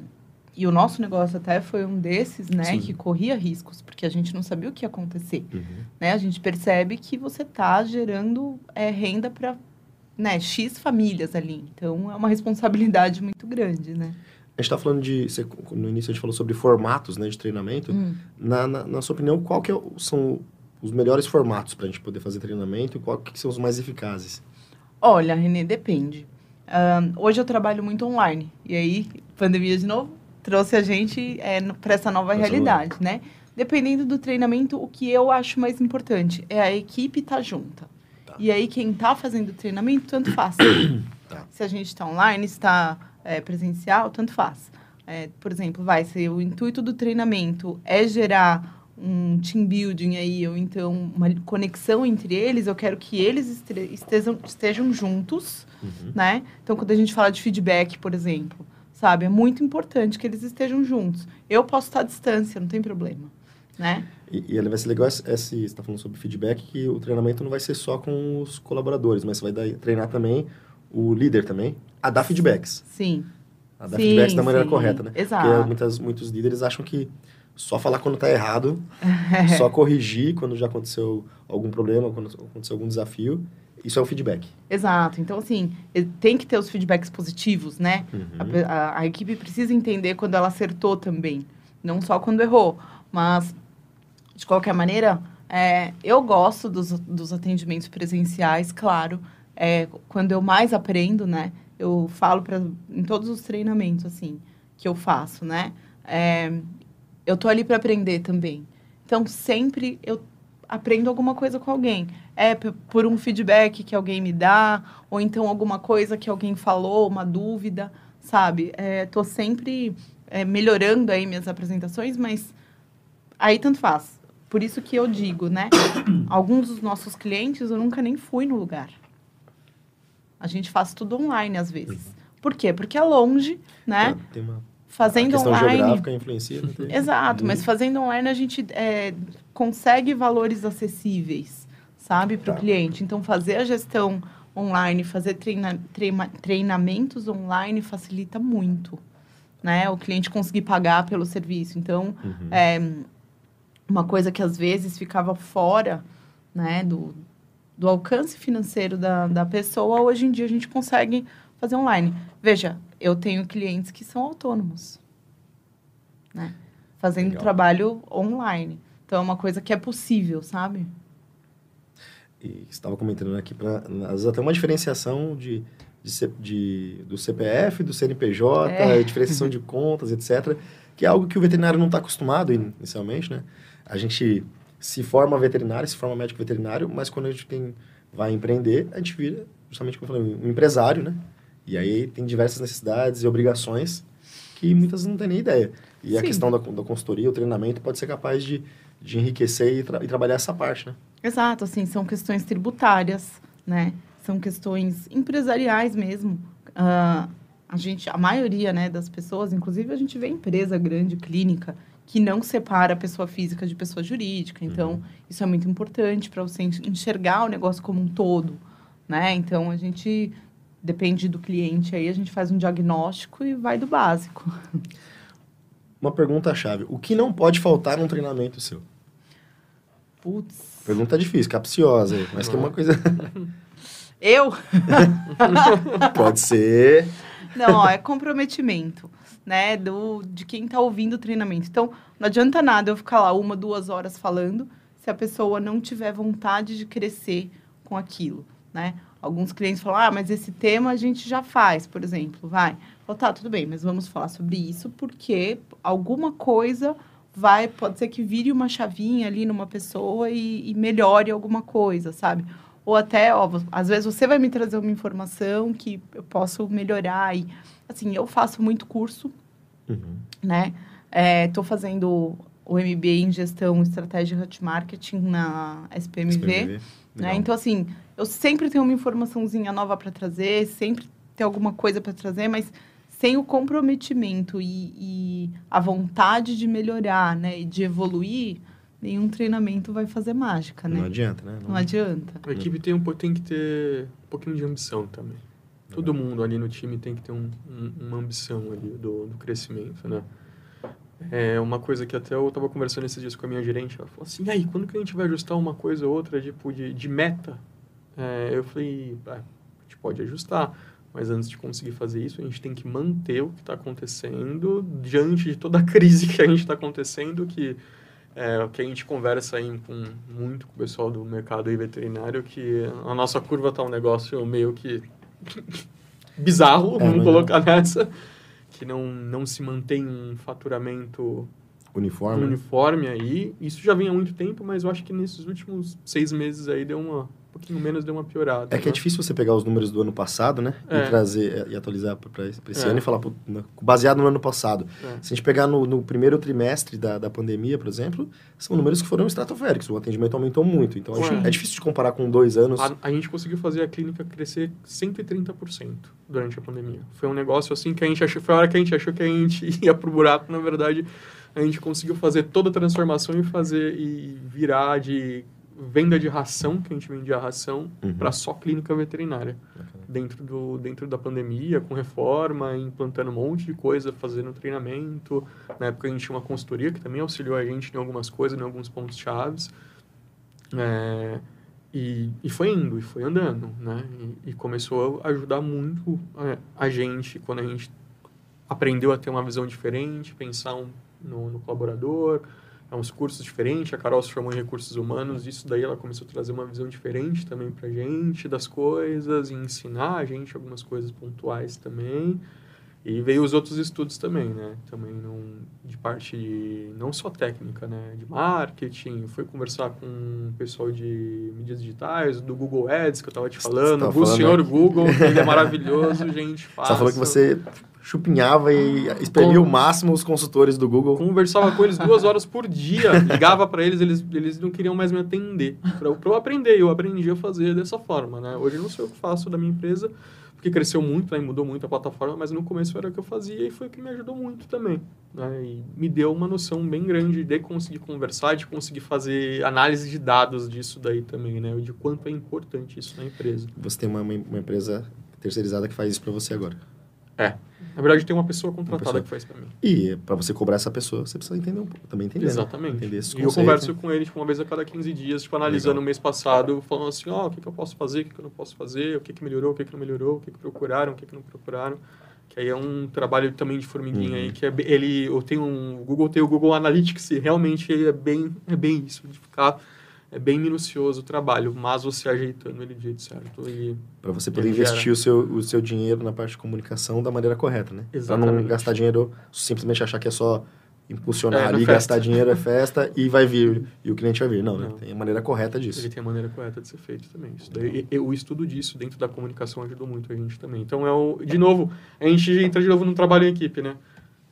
e o nosso negócio até foi um desses, né, Sim. que corria riscos, porque a gente não sabia o que ia acontecer. Uhum. Né? A gente percebe que você está gerando é, renda para né, X famílias ali. Então, é uma responsabilidade muito grande, né? A gente está falando de... Você, no início a gente falou sobre formatos né, de treinamento. Hum. Na, na, na, sua opinião, qual que é, são os melhores formatos para a gente poder fazer treinamento e qual que são os mais eficazes? Olha, Renê, depende. Hoje eu trabalho muito online. E aí, pandemia de novo, trouxe a gente é, para essa nova realidade, né? Dependendo do treinamento, o que eu acho mais importante é a equipe estar tá junta. Tá. E aí, quem está fazendo o treinamento, tanto faz. tá. Se a gente está online, está é, presencial, tanto faz. É, por exemplo, vai ser o intuito do treinamento é gerar um team building aí, ou então uma conexão entre eles, eu quero que eles estejam, estejam juntos, uhum. né? Então, quando a gente fala de feedback, por exemplo, sabe? É muito importante que eles estejam juntos. Eu posso estar à distância, não tem problema, né? E, e vai ser legal, esse, você está falando sobre feedback, que o treinamento não vai ser só com os colaboradores, mas você vai dar, treinar também o líder também a dar feedbacks. Sim. A dar sim, feedbacks da maneira sim. correta, né? Exato. Porque muitas, muitos líderes acham que só falar quando está errado, só corrigir quando já aconteceu algum problema, quando aconteceu algum desafio. Isso é o feedback. Exato. Então, assim, tem que ter os feedbacks positivos, né? Uhum. A, a, a, equipe precisa entender quando ela acertou também, não só quando errou. Mas, de qualquer maneira, é, eu gosto dos, dos atendimentos presenciais, claro. É, quando eu mais aprendo, né? Eu falo pra, em todos os treinamentos, assim, que eu faço, né? É, eu tô ali para aprender também. Então, sempre eu aprendo alguma coisa com alguém. É por um feedback que alguém me dá, ou então alguma coisa que alguém falou, uma dúvida, sabe? É, tô sempre é, melhorando aí minhas apresentações, mas aí tanto faz. Por isso que eu digo, né? Alguns dos nossos clientes eu nunca nem fui no lugar. A gente faz tudo online às vezes. Uhum. Por quê? Porque é longe, né? Tem uma fazendo a questão online. geográfica influencia. Exato, mas uhum. fazendo online a gente é, consegue valores acessíveis, sabe, para o tá. cliente. Então, fazer a gestão online, fazer treina, treina, treinamentos online facilita muito, né? O cliente conseguir pagar pelo serviço. Então, uhum. é uma coisa que às vezes ficava fora, né, do, do alcance financeiro da, da pessoa, hoje em dia a gente consegue fazer online. Veja, eu tenho clientes que são autônomos, né? Fazendo Legal. trabalho online. Então, é uma coisa que é possível, sabe? E estava comentando aqui, para às vezes até uma diferenciação de, de, de, do CPF, do CNPJ, é. diferenciação de contas, etc., que é algo que o veterinário não está acostumado inicialmente, né? A gente se forma veterinário, se forma médico veterinário, mas quando a gente tem, vai empreender, a gente vira, justamente como eu falei, um empresário, né? E aí tem diversas necessidades e obrigações que muitas não têm nem ideia. E Sim. a questão da, da consultoria, o treinamento, pode ser capaz de, de enriquecer e, tra e trabalhar essa parte, né? Exato, assim, são questões tributárias, né? São questões empresariais mesmo. Uh, a gente, a maioria, né, das pessoas, inclusive a gente vê empresa grande, clínica, que não separa a pessoa física de pessoa jurídica. Então, uhum. isso é muito importante para você enxergar o negócio como um todo, né? Então, a gente depende do cliente, aí a gente faz um diagnóstico e vai do básico. Uma pergunta-chave. O que não pode faltar num treinamento seu? Putz. Pergunta difícil, capciosa, mas que é uma coisa... Eu? pode ser. Não, ó, é comprometimento, né, do, de quem está ouvindo o treinamento. Então, não adianta nada eu ficar lá uma, duas horas falando se a pessoa não tiver vontade de crescer com aquilo, né? Alguns clientes falam, ah, mas esse tema a gente já faz, por exemplo, vai. Falo, tá, tudo bem, mas vamos falar sobre isso porque alguma coisa vai, pode ser que vire uma chavinha ali numa pessoa e, e melhore alguma coisa, sabe? Ou até, ó, às vezes você vai me trazer uma informação que eu posso melhorar. E, assim, eu faço muito curso, uhum. né? Estou é, fazendo o MBA em Gestão, Estratégia e Marketing na SPMV. SPMV. Né? Então, assim, eu sempre tenho uma informaçãozinha nova para trazer, sempre tem alguma coisa para trazer, mas sem o comprometimento e, e, a vontade de melhorar, né, e de evoluir, nenhum treinamento vai fazer mágica, né? Não adianta, né? Não, Não adianta. A equipe tem, um, tem que ter um pouquinho de ambição também. Todo mundo ali no time tem que ter um, um, uma ambição ali do, do crescimento, né? É uma coisa que até eu estava conversando esses dias com a minha gerente, ela falou assim, e aí, quando que a gente vai ajustar uma coisa ou outra, tipo, de, de meta é, eu falei, ah, a gente pode ajustar, mas antes de conseguir fazer isso, a gente tem que manter o que está acontecendo diante de toda a crise que a gente está acontecendo, que é, que a gente conversa aí com, muito com o pessoal do mercado aí veterinário, que a nossa curva está um negócio meio que bizarro, é, vamos colocar nessa, que não, não se mantém um faturamento Uniforme. uniforme aí. Isso já vem há muito tempo, mas eu acho que nesses últimos seis meses aí deu uma um pouquinho menos, deu uma piorada. É que é né? difícil você pegar os números do ano passado, né? É. E trazer e atualizar para esse É. ano e falar, baseado no ano passado. É. Se a gente pegar no, no primeiro trimestre da, da pandemia, por exemplo, são números que foram estratosféricos. O atendimento aumentou muito. Então, Sim. é difícil de comparar com dois anos. A, a gente conseguiu fazer a clínica crescer 130% durante a pandemia. Foi um negócio assim que a gente achou, foi a hora que a gente achou que a gente ia pro buraco, na verdade, a gente conseguiu fazer toda a transformação e fazer e virar de venda de ração, que a gente vendia ração, Uhum. para só clínica veterinária. Dentro, do, dentro da pandemia, com reforma, implantando um monte de coisa, fazendo treinamento. Na época a gente tinha uma consultoria que também auxiliou a gente em algumas coisas, em alguns pontos chaves. É, e, e foi indo, e foi andando, né? E, e começou a ajudar muito é, a gente quando a gente aprendeu a ter uma visão diferente, pensar um- no, no colaborador, é uns cursos diferentes. A Carol se formou em recursos humanos, isso daí ela começou a trazer uma visão diferente também pra gente das coisas, e ensinar a gente algumas coisas pontuais também. E veio os outros estudos também, né? Também de parte de, não só técnica, né? De marketing, foi conversar com o pessoal de mídias digitais, do Google Ads, que eu tava te falando. tava o falando, senhor? Google, que ele é maravilhoso, gente. Você falou que você chupinhava e espremia o máximo os consultores do Google. Conversava com eles duas horas por dia, ligava para eles, eles, eles não queriam mais me atender. Para eu, aprender, eu aprendi a fazer dessa forma, né? Hoje eu não sei o que faço da minha empresa, porque cresceu muito, né? e mudou muito a plataforma, mas no começo era o que eu fazia e foi o que me ajudou muito também. Né? E me deu uma noção bem grande de conseguir conversar, de conseguir fazer análise de dados disso daí também, né? De quanto é importante isso na empresa. Você tem uma, uma uma empresa terceirizada que faz isso para você agora. É. Na verdade, tem uma pessoa contratada pessoa. que faz para mim. E para você cobrar essa pessoa, você precisa entender um pouco, também entender. né? Exatamente. Entender esses e eu converso né? com ele tipo, uma vez a cada 15 dias, tipo, analisando Legal. o mês passado, falando assim, ó, o que, que eu posso fazer, o que, que eu não posso fazer, o que, que melhorou, o que, que não melhorou, o que, que procuraram, o que, que não procuraram. Que aí é um trabalho também de formiguinha Uhum. aí, que é, ele, eu tenho um, o Google tem o Google Analytics e realmente é bem, é bem isso, de ficar, é bem minucioso o trabalho, mas você ajeitando ele do jeito certo. E Para você poder investir gera. o seu, o seu dinheiro na parte de comunicação da maneira correta, né? Para não gastar dinheiro, simplesmente achar que é só impulsionar É, ali, festa. gastar dinheiro é festa e vai vir, e o cliente vai vir. Não, né? Não. Tem a maneira correta disso. Ele tem a maneira correta de ser feito também. Isso daí, e- e o estudo disso dentro da comunicação ajudou muito a gente também. Então, é o, de novo, a gente entra de novo no trabalho em equipe, né?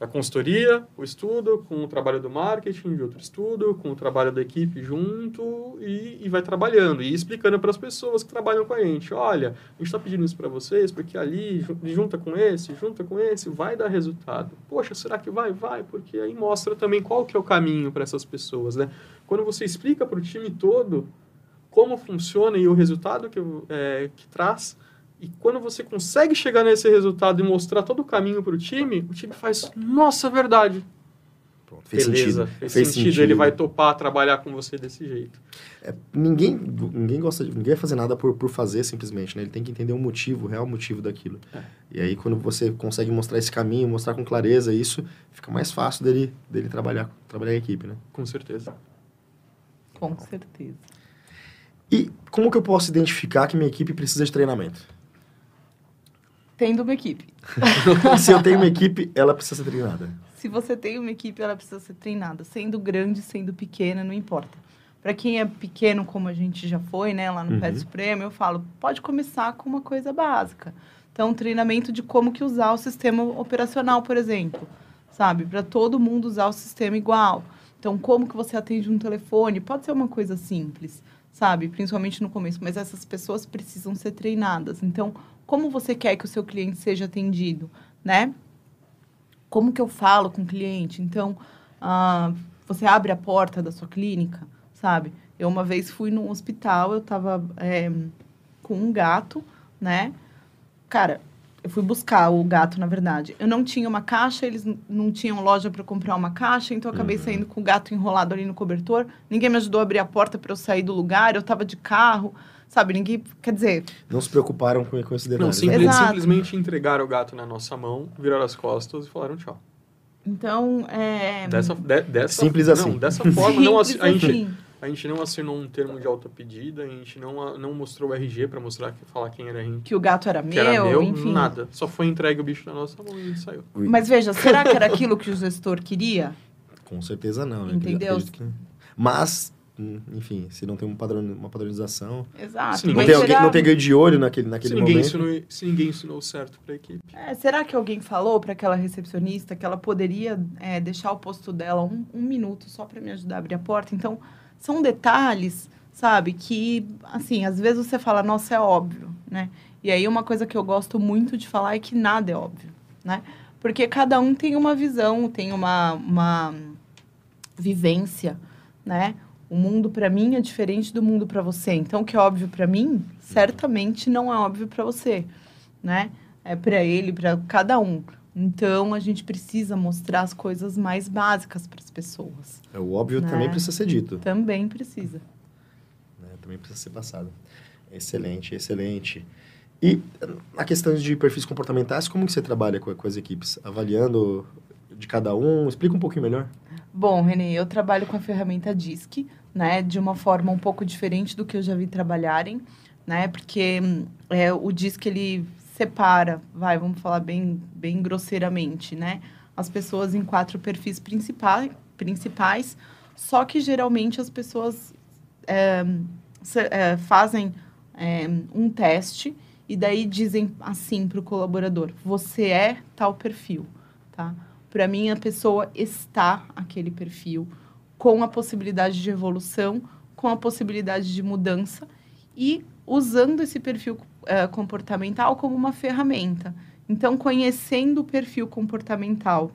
A consultoria, o estudo, com o trabalho do marketing, de outro estudo, com o trabalho da equipe junto e, e vai trabalhando e explicando para as pessoas que trabalham com a gente. Olha, a gente está pedindo isso para vocês porque ali, ju- junta com esse, junta com esse, vai dar resultado. Poxa, será que vai? Vai, porque aí mostra também qual que é o caminho para essas pessoas, né? Quando você explica para o time todo como funciona e o resultado que, é, que traz. E quando você consegue chegar nesse resultado e mostrar todo o caminho para o time, o time faz, nossa, verdade. Pronto, fez Beleza, sentido. fez, sentido. Ele vai topar trabalhar com você desse jeito. É, ninguém, ninguém gosta de, ninguém vai fazer nada por, por fazer simplesmente, né? Ele tem que entender o motivo, o real motivo daquilo. É. E aí quando você consegue mostrar esse caminho, mostrar com clareza isso, fica mais fácil dele, dele trabalhar, trabalhar em equipe, né? Com certeza. Com certeza. E como que eu posso identificar que minha equipe precisa de treinamento? Tendo uma equipe. Se eu tenho uma equipe, ela precisa ser treinada. Se você tem uma equipe, ela precisa ser treinada. Sendo grande, sendo pequena, não importa. Para quem é pequeno, como a gente já foi, né, lá no Uhum. Pet Supremo, eu falo, pode começar com uma coisa básica. Então, treinamento de como que usar o sistema operacional, por exemplo, sabe? Para todo mundo usar o sistema igual. Então, como que você atende um telefone? Pode ser uma coisa simples, sabe? Principalmente no começo, mas essas pessoas precisam ser treinadas. Então, como você quer que o seu cliente seja atendido, né? Como que eu falo com o cliente? Então, ah, você abre a porta da sua clínica, sabe? Eu uma vez fui num hospital, eu tava é, com um gato, né? Cara, eu fui buscar o gato, na verdade. Eu não tinha uma caixa, eles não tinham loja para comprar uma caixa, então eu acabei Uhum. saindo com o gato enrolado ali no cobertor. Ninguém me ajudou a abrir a porta para eu sair do lugar, eu tava de carro, sabe? Ninguém, quer dizer, Não se preocuparam com, com esse detalhe. Não, né? simples- Exato. simplesmente entregaram o gato na nossa mão, viraram as costas e falaram tchau. então, é... Dessa, de- dessa, Simples não, assim. dessa forma, não, assim, a, Simples gente, assim. A gente não assinou um termo de alta pedida, a gente não, não mostrou o RG para mostrar, falar quem era a gente. Que o gato era Que meu, era meu, enfim. nada. Só foi entregue o bicho na nossa mão e saiu. Mas veja, será que era aquilo que o gestor queria? Com certeza não. né? Entendeu? Que- Mas, enfim, se não tem um padrão, uma padronização... Exato. Sim, Não tem, alguém, será- não tem alguém de olho naquele, naquele Se ninguém, momento. ensinou, se ninguém ensinou certo para a equipe. É, será que alguém falou para aquela recepcionista que ela poderia é, deixar o posto dela um, um minuto só para me ajudar a abrir a porta? Então, são detalhes, sabe, que, assim, às vezes você fala, nossa, é óbvio, né? E aí, uma coisa que eu gosto muito de falar é que nada é óbvio, né? Porque cada um tem uma visão, tem uma, uma vivência, né? O mundo para mim é diferente do mundo para você. Então, o que é óbvio para mim, certamente não é óbvio para você, né? É para ele, para cada um. Então, a gente precisa mostrar as coisas mais básicas para as pessoas. É, O óbvio Né? também precisa ser dito. Também precisa. né? Também precisa ser passado. Excelente, excelente. E na questão de perfis comportamentais, como que você trabalha com, com as equipes? Avaliando de cada um? Explica um pouquinho melhor. Bom, Renê, eu trabalho com a ferramenta DISC, né, de uma forma um pouco diferente do que eu já vi trabalharem, né, porque hum, é, o DISC ele separa, vai, vamos falar bem, bem grosseiramente, né, as pessoas em quatro perfis principais, principais, só que geralmente as pessoas é, é, fazem é, um teste e daí dizem assim para o colaborador: você é tal perfil, tá? Para mim, a pessoa está aquele perfil com a possibilidade de evolução, com a possibilidade de mudança e usando esse perfil eh, comportamental como uma ferramenta. Então, conhecendo o perfil comportamental,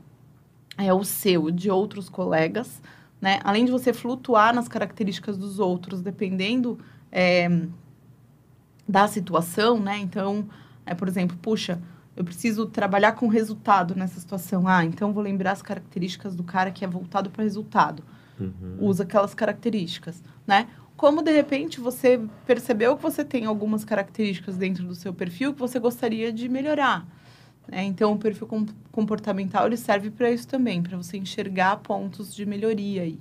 é o seu, de outros colegas, né? Além de você flutuar nas características dos outros, dependendo eh, da situação, né? Então, é, por exemplo, puxa, eu preciso trabalhar com resultado nessa situação. Ah, então vou lembrar as características do cara que é voltado para resultado. Usa aquelas características, né? Como de repente você percebeu que você tem algumas características dentro do seu perfil que você gostaria de melhorar. né? Então, o perfil com- comportamental ele serve para isso também, para você enxergar pontos de melhoria aí,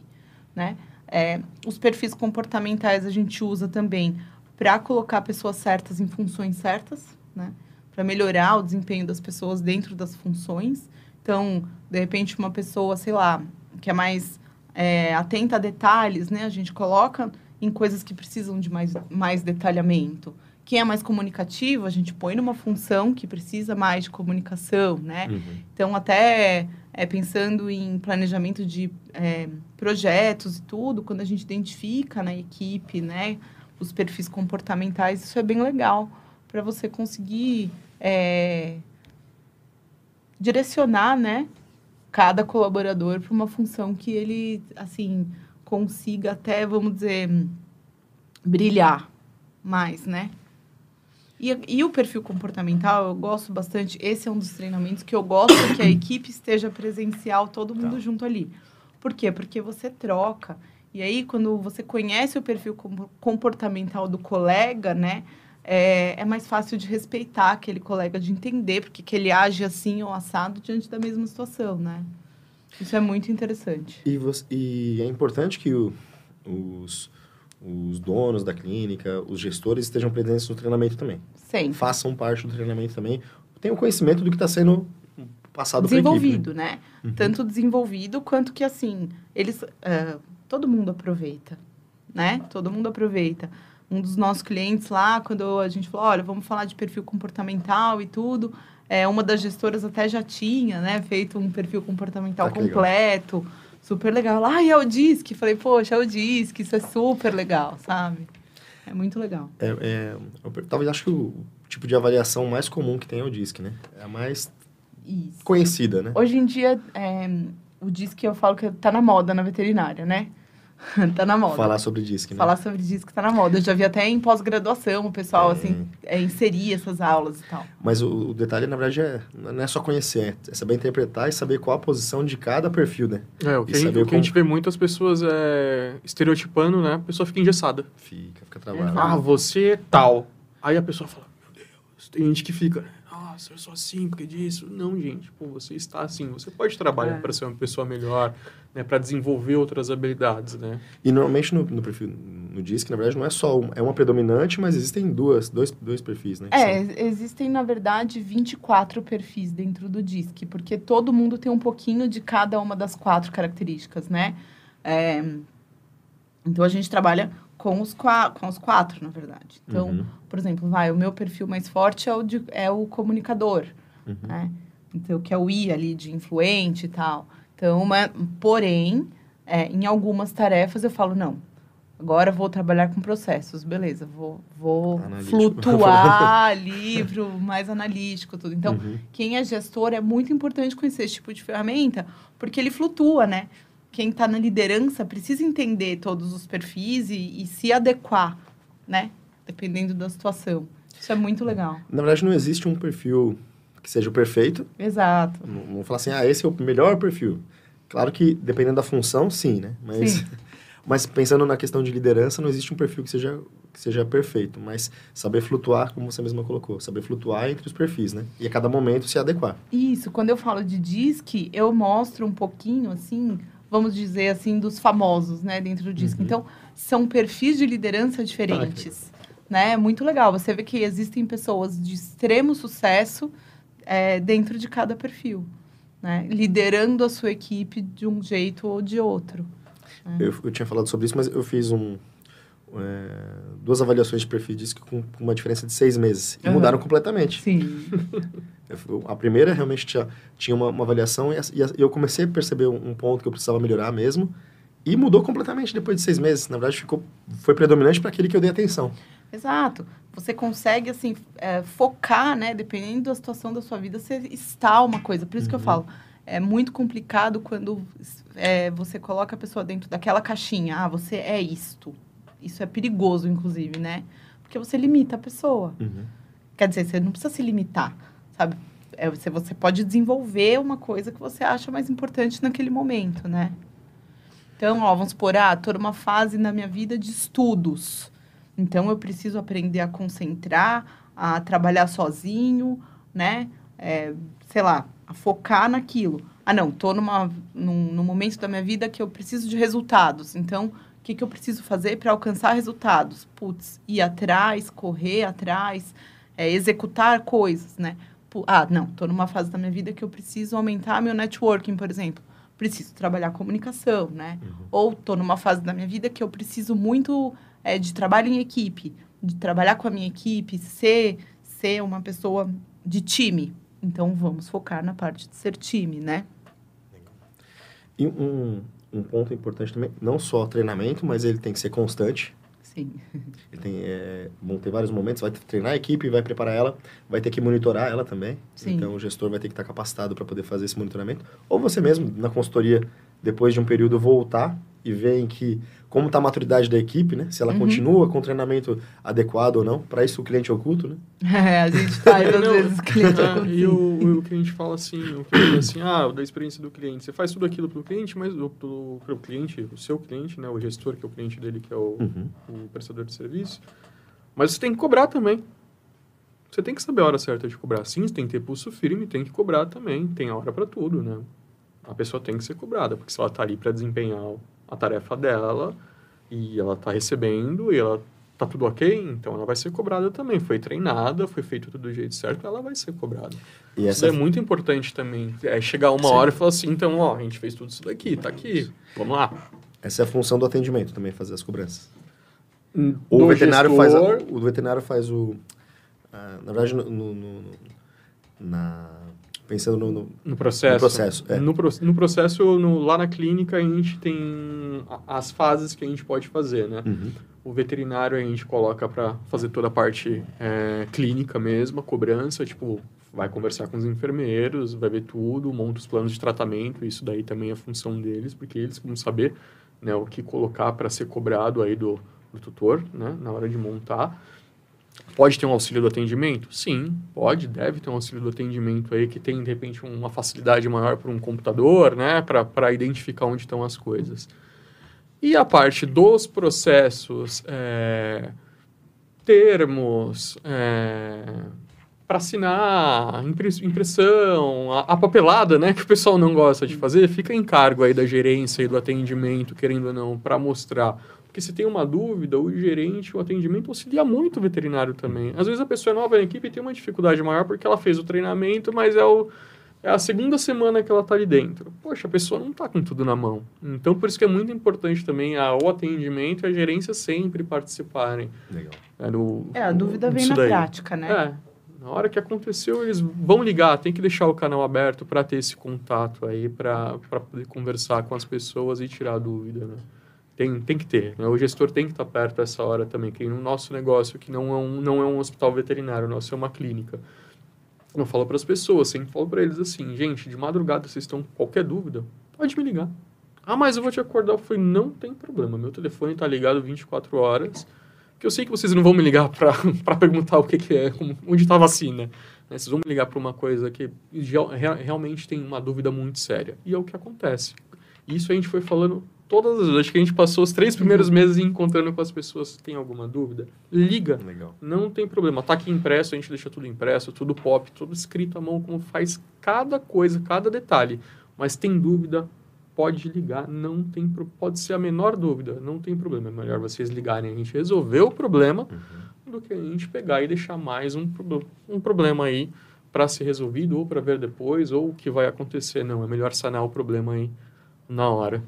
né? É, os perfis comportamentais a gente usa também para colocar pessoas certas em funções certas, né? Para melhorar o desempenho das pessoas dentro das funções. Então, de repente, uma pessoa, sei lá, que é mais é, atenta a detalhes, né? A gente coloca em coisas que precisam de mais, mais detalhamento. Quem é mais comunicativo, a gente põe numa função que precisa mais de comunicação, né? Uhum. Então, até é, pensando em planejamento de é, projetos e tudo, quando a gente identifica na equipe, né, os perfis comportamentais, isso é bem legal para você conseguir é, direcionar, né, cada colaborador para uma função que ele, assim, consiga até, vamos dizer, brilhar mais, né? E, e o perfil comportamental, eu gosto bastante. Esse é um dos treinamentos que eu gosto que a equipe esteja presencial, todo mundo Tá. junto ali. Por quê? Porque você troca. E aí, quando você conhece o perfil com- comportamental do colega, né? É, é mais fácil de respeitar aquele colega, de entender porque que ele age assim ou assado diante da mesma situação, né? Isso é muito interessante. E, você- e é importante que o- os, os donos da clínica, os gestores estejam presentes no treinamento também. Sempre. Façam parte do treinamento também. Tenham conhecimento do que está sendo passado a equipe. né? desenvolvido, né? Uhum. Tanto desenvolvido quanto que assim, eles ah, todo mundo aproveita, né? Todo mundo aproveita. Um dos nossos clientes lá, quando a gente falou, olha, vamos falar de perfil comportamental e tudo, é, uma das gestoras até já tinha, né, feito um perfil comportamental Ah, que legal. completo, super legal. Ah, e é o DISC? Falei, poxa, é o DISC, isso é super legal, sabe? É muito legal. É, é, eu, talvez acho que o tipo de avaliação mais comum que tem é o DISC, né? É a mais Isso. conhecida, né? Hoje em dia, é, o DISC eu falo que tá na moda na veterinária, né? tá na moda. Falar sobre DISC, né? Falar sobre DISC tá na moda. Eu já vi até em pós-graduação o pessoal, É. assim, é, inserir essas aulas e tal. Mas o, o detalhe, na verdade, é, não é só conhecer, é saber interpretar e saber qual a posição de cada perfil, né? É, o que, a gente, o que a gente vê muitas pessoas é, estereotipando, né? A pessoa fica engessada. Fica, fica travado. Exato. Ah, você é tal. Aí a pessoa fala, meu Deus. Tem gente que fica, nossa, eu sou assim porque disso. Não, gente, pô, você está assim. Você pode trabalhar É. para ser uma pessoa melhor, né? Para desenvolver outras habilidades, né? E normalmente no, no perfil, no DISC, na verdade, não é só um, é uma predominante, mas existem duas, dois, dois perfis, né? É, são- existem, na verdade, 24 perfis dentro do DISC, porque todo mundo tem um pouquinho de cada uma das quatro características, né? É, então, a gente trabalha com os, com os quatro, na verdade. Então, Uhum, por exemplo, vai, o meu perfil mais forte é o, de- é o comunicador, uhum. né? Então, que é o I ali, de influente e tal. Então, uma- porém, é, em algumas tarefas eu falo, não, agora vou trabalhar com processos, beleza, vou, vou Analítico. flutuar ali pro mais analítico, tudo. Então, Uhum. quem é gestor é muito importante conhecer esse tipo de ferramenta, porque ele flutua, né? Quem está na liderança precisa entender todos os perfis e, e se adequar, né? Dependendo da situação. Isso é muito legal. Na verdade, não existe um perfil que seja o perfeito. Exato. Não não falar assim, ah, esse é o melhor perfil. Claro que, dependendo da função, sim, né? Mas, Sim. mas pensando na questão de liderança, não existe um perfil que seja, que seja perfeito. Mas saber flutuar, como você mesma colocou, saber flutuar entre os perfis, né? E a cada momento se adequar. Isso, quando eu falo de DISC, eu mostro um pouquinho, assim, vamos dizer assim, dos famosos, né, dentro do DISC. Uhum. Então, são perfis de liderança diferentes, né? É muito legal. Você vê que existem pessoas de extremo sucesso é, dentro de cada perfil, né? Liderando a sua equipe de um jeito ou de outro. Eu, eu tinha falado sobre isso, mas eu fiz um, é, duas avaliações de perfil DISC com, com uma diferença de seis meses. E Aham. mudaram completamente. Sim. Eu- a primeira realmente tinha, tinha uma, uma avaliação e, a- e a- e eu comecei a perceber um, um ponto que eu precisava melhorar mesmo. E mudou completamente depois de seis meses. Na verdade, ficou, foi predominante para aquele que eu dei atenção. Exato. Você consegue, assim, é, focar, né? Dependendo da situação da sua vida, você está uma coisa. Por isso que eu Uhum. falo, é muito complicado quando é, você coloca a pessoa dentro daquela caixinha. Ah, você é isto. Isso é perigoso, inclusive, né? Porque você limita a pessoa. Quer dizer, você não precisa se limitar, sabe? É, você, você pode desenvolver uma coisa que você acha mais importante naquele momento, né? Então, ó, vamos supor, ah, tô numa fase na minha vida de estudos. Então, eu preciso aprender a concentrar, a trabalhar sozinho, né? É, sei lá, a focar naquilo. Ah, não, tô numa, num, num momento da minha vida que eu preciso de resultados. Então, que, que eu preciso fazer para alcançar resultados? Putz, ir atrás, correr atrás, é, executar coisas, né? Ah, não, tô numa fase da minha vida que eu preciso aumentar meu networking, por exemplo. Preciso trabalhar comunicação, né? Ou tô numa fase da minha vida que eu preciso muito é, de trabalho em equipe, de trabalhar com a minha equipe, ser, ser uma pessoa de time. Então, vamos focar na parte de ser time, né? E um, um ponto importante também, não só treinamento, mas ele tem que ser constante. Sim. Ele tem, é, vão ter vários momentos, vai treinar a equipe, vai preparar ela, vai ter que monitorar ela também. Sim. Então, o gestor vai ter que estar capacitado para poder fazer esse monitoramento. Ou você mesmo, na consultoria, depois de um período, voltar e ver em que, como está a maturidade da equipe, né? Se ela Uhum. continua com o treinamento adequado ou não. Para isso, o cliente é oculto, né? É, a gente faz, às Não, vezes, cliente Ah, oculto. e o, o cliente fala assim, o cliente fala assim, ah, da experiência do cliente. Você faz tudo aquilo pro cliente, mas o, pro, pro cliente, o seu cliente, né, o gestor, que é o cliente dele, que é o, Uhum. o prestador de serviço. Mas você tem que cobrar também. Você tem que saber a hora certa de cobrar. Sim, você tem que ter pulso firme, tem que cobrar também. Tem a hora para tudo, né? A pessoa tem que ser cobrada, porque se ela tá ali para desempenhar a tarefa dela e ela tá recebendo e ela tá tudo ok, então ela vai ser cobrada também. Foi treinada, foi feito tudo do jeito certo, ela vai ser cobrada. E Isso essa é muito importante também. É chegar uma Sim. hora e falar assim, então, ó, a gente fez tudo isso daqui, tá aqui, vamos lá. Essa é a função do atendimento também, fazer as cobranças. Do O veterinário, faz a- gestor, o veterinário faz o. ah, na verdade, no, no- no- no- na, pensando no, no- No processo. No processo, é. No, pro- no processo, no- lá na clínica, a gente tem as fases que a gente pode fazer, né? Uhum. O veterinário a gente coloca para fazer toda a parte é, clínica mesmo, a cobrança, tipo, vai conversar com os enfermeiros, vai ver tudo, monta os planos de tratamento, isso daí também é função deles, porque eles vão saber né, o que colocar para ser cobrado aí do, do tutor, né, na hora de montar. Pode ter um auxílio do atendimento? Sim, pode, deve ter um auxílio do atendimento aí que tem, de repente, uma facilidade maior para um computador, né, para identificar onde estão as coisas. E a parte dos processos, é, termos, é, para assinar, impre- impressão, a, a papelada, né, que o pessoal não gosta de fazer, fica em cargo aí da gerência e do atendimento, querendo ou não, para mostrar. Porque se tem uma dúvida, o gerente, o atendimento auxilia muito o veterinário também. Às vezes a pessoa é nova na equipe e tem uma dificuldade maior porque ela fez o treinamento, mas é, o, é a segunda semana que ela está ali dentro. Poxa, a pessoa não está com tudo na mão. Então, por isso que é muito importante também a, o atendimento e a gerência sempre participarem. Legal. É, no, É, a dúvida vem disso na daí. prática, né? É, na hora que aconteceu, eles vão ligar, tem que deixar o canal aberto para ter esse contato aí, para poder conversar com as pessoas e tirar a dúvida, né? Tem, tem que ter, né? O gestor tem que estar perto essa hora também, que no nosso negócio, que não é um, não é um hospital veterinário, o nosso é uma clínica. Eu falo para as pessoas, sempre falo para eles assim, gente, de madrugada vocês estão com qualquer dúvida, pode me ligar. Ah, mas eu vou te acordar. Eu falei, não tem problema, meu telefone está ligado 24 horas, que eu sei que vocês não vão me ligar para perguntar o que, que é, onde está a vacina. Né? Vocês vão me ligar para uma coisa que realmente tem uma dúvida muito séria. E é o que acontece. Isso a gente foi falando todas as vezes. Acho que a gente passou os três primeiros meses encontrando com as pessoas têm alguma dúvida. Liga. Legal. Não tem problema. Tá aqui impresso, a gente deixa tudo impresso, tudo pop, tudo escrito à mão, como faz cada coisa, cada detalhe. Mas tem dúvida, pode ligar, não tem pro- pode ser a menor dúvida, não tem problema. É melhor vocês ligarem, a gente resolver o problema do que a gente pegar e deixar mais um, um problema aí para ser resolvido ou para ver depois ou o que vai acontecer. Não, é melhor sanar o problema aí na hora.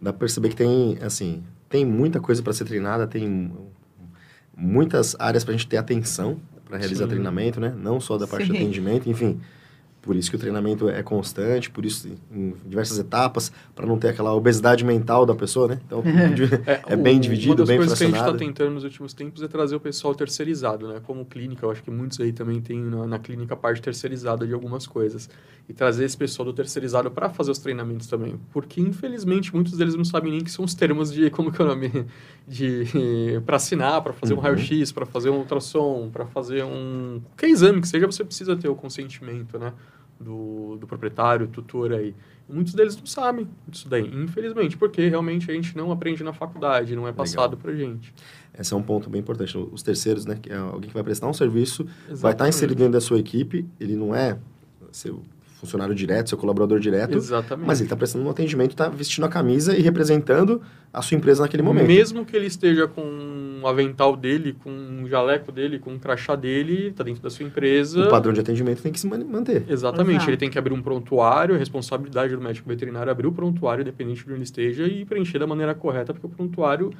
Dá pra perceber que tem, assim, tem muita coisa para ser treinada, tem muitas áreas pra gente ter atenção para realizar Sim. treinamento, né? Não só da parte de Sim. atendimento, enfim. Por isso que o treinamento é constante, por isso em diversas etapas, para não ter aquela obesidade mental da pessoa, né? Então, é, o- bem dividido, Uma das bem coisas que a gente está fracionado. tentando nos últimos tempos é trazer o pessoal terceirizado, né? Como clínica, eu acho que muitos aí também tem na, na clínica a parte terceirizada de algumas coisas. E trazer esse pessoal do terceirizado para fazer os treinamentos também. Porque, infelizmente, muitos deles não sabem nem que são os termos de, como que é o nome? De, para assinar, para fazer um Uhum. raio-x, para fazer um ultrassom, para fazer um... Qualquer exame que seja, você precisa ter o consentimento, né? Do, do proprietário, tutor aí. Muitos deles não sabem disso daí, infelizmente, porque realmente a gente não aprende na faculdade, não é passado pra gente. Esse é um ponto bem importante. Os terceiros, né? Que é alguém que vai prestar um serviço, vai estar Exatamente. inserido dentro da sua equipe, ele não é seu funcionário direto, seu colaborador direto, Exatamente. mas ele está prestando um atendimento, está vestindo a camisa e representando a sua empresa naquele momento. Mesmo que ele esteja com um avental dele, com um jaleco dele, com um crachá dele, tá dentro da sua empresa. O padrão de atendimento tem que se man- manter. Exatamente, Exato. ele tem que abrir um prontuário, a responsabilidade do médico veterinário é abrir o prontuário, independente de onde ele esteja, e preencher da maneira correta, porque o prontuário,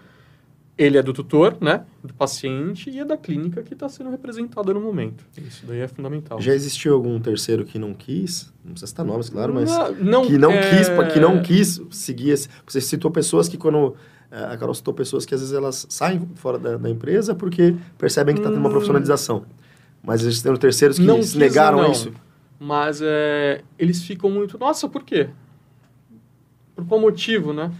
ele é do tutor, né, do paciente, e é da clínica que está sendo representada no momento. Isso daí é fundamental. Já existiu algum terceiro que não quis? Não precisa citar nomes, claro, mas Não, não, que não é, quis, que não quis seguir esse. Você citou pessoas que quando eh, a Carol citou pessoas que às vezes elas saem fora da, da empresa porque percebem que está tendo uma Hum. profissionalização. Mas existem terceiros que Não se negaram a não. isso. Mas é, eles ficam muito, nossa, por quê? Por qual motivo, né?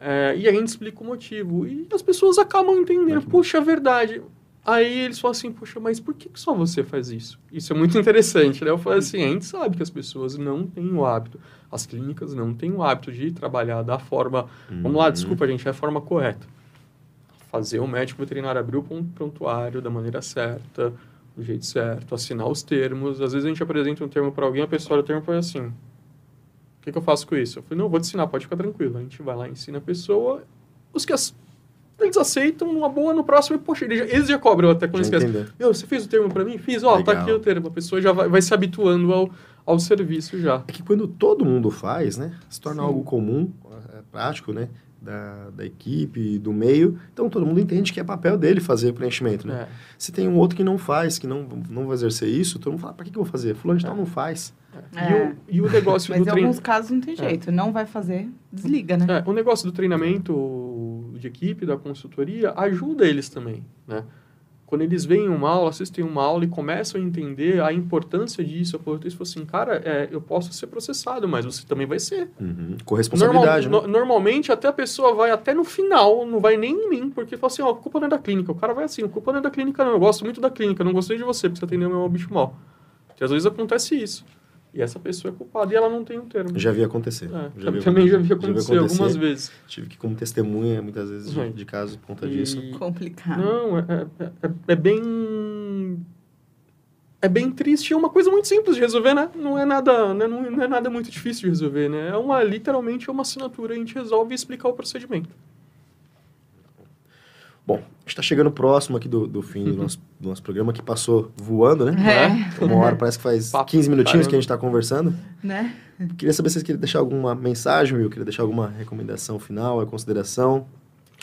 É, e a gente explica o motivo. E as pessoas acabam entendendo, puxa, é verdade. Aí eles falam assim, poxa, mas por que só você faz isso? Isso é muito interessante, né? Eu falo assim, a gente sabe que as pessoas não têm o hábito, as clínicas não têm o hábito de trabalhar da forma, vamos lá, Uhum. desculpa, gente, é a forma correta. Fazer o médico veterinário abrir o prontuário da maneira certa, do jeito certo, assinar os termos. Às vezes a gente apresenta um termo para alguém, a pessoa olha o termo e fala assim: que, que eu faço com isso? Eu falei: não, vou te ensinar, pode ficar tranquilo. A gente vai lá, ensina a pessoa. Os que as- eles aceitam, numa boa, no próximo, e, poxa, eles já, eles já cobram até quando esquece. Meu, você fez o termo para mim? Fiz, ó, tá Legal. aqui o termo. A pessoa já vai, vai se habituando ao, ao serviço já. É que quando todo mundo faz, né? Se torna Sim. algo comum, é, prático, né? Da, da equipe, do meio. Então todo mundo entende que é papel dele fazer o preenchimento, né? É. Se tem um outro que não faz, que não, não vai exercer isso, todo mundo fala, pra que, que eu vou fazer? Fulano de tal não faz. E, o, e o negócio Mas do em treino. alguns casos não tem jeito. Não vai fazer, desliga, né? É, o negócio do treinamento de equipe, da consultoria, ajuda eles também, né? Quando eles veem uma aula, assistem uma aula e começam a entender a importância disso, a importância, falam assim, cara, é, eu posso ser processado, mas você também vai ser. Uhum. Com responsabilidade, Normal- né? no- normalmente, até a pessoa vai até no final, não vai nem em mim, porque fala assim, ó, a culpa não é da clínica. O cara vai assim, a culpa não é da clínica não, eu gosto muito da clínica, não gostei de você, porque você atendeu meu bicho mal. Porque às vezes acontece isso. E essa pessoa é culpada e ela não tem um termo. Já vi acontecer. É, Já vi também já vi vi acontecer algumas vezes. Tive que, como testemunha, muitas vezes, de, Uhum. de casos por conta E- disso. Complicado. Não, é, é, é- é bem. é bem triste, é uma coisa muito simples de resolver, né? Não é nada, né? não, não é nada muito difícil de resolver, né? É uma, literalmente, é uma assinatura, a gente resolve e explicar o procedimento. Bom, a gente está chegando próximo aqui do, do fim do nosso, do nosso programa, que passou voando, né? É. Uma hora, parece que faz Papo 15 minutinhos caramba. que a gente está conversando. Né? Queria saber se vocês queriam deixar alguma mensagem, Will, queria deixar alguma recomendação final, consideração.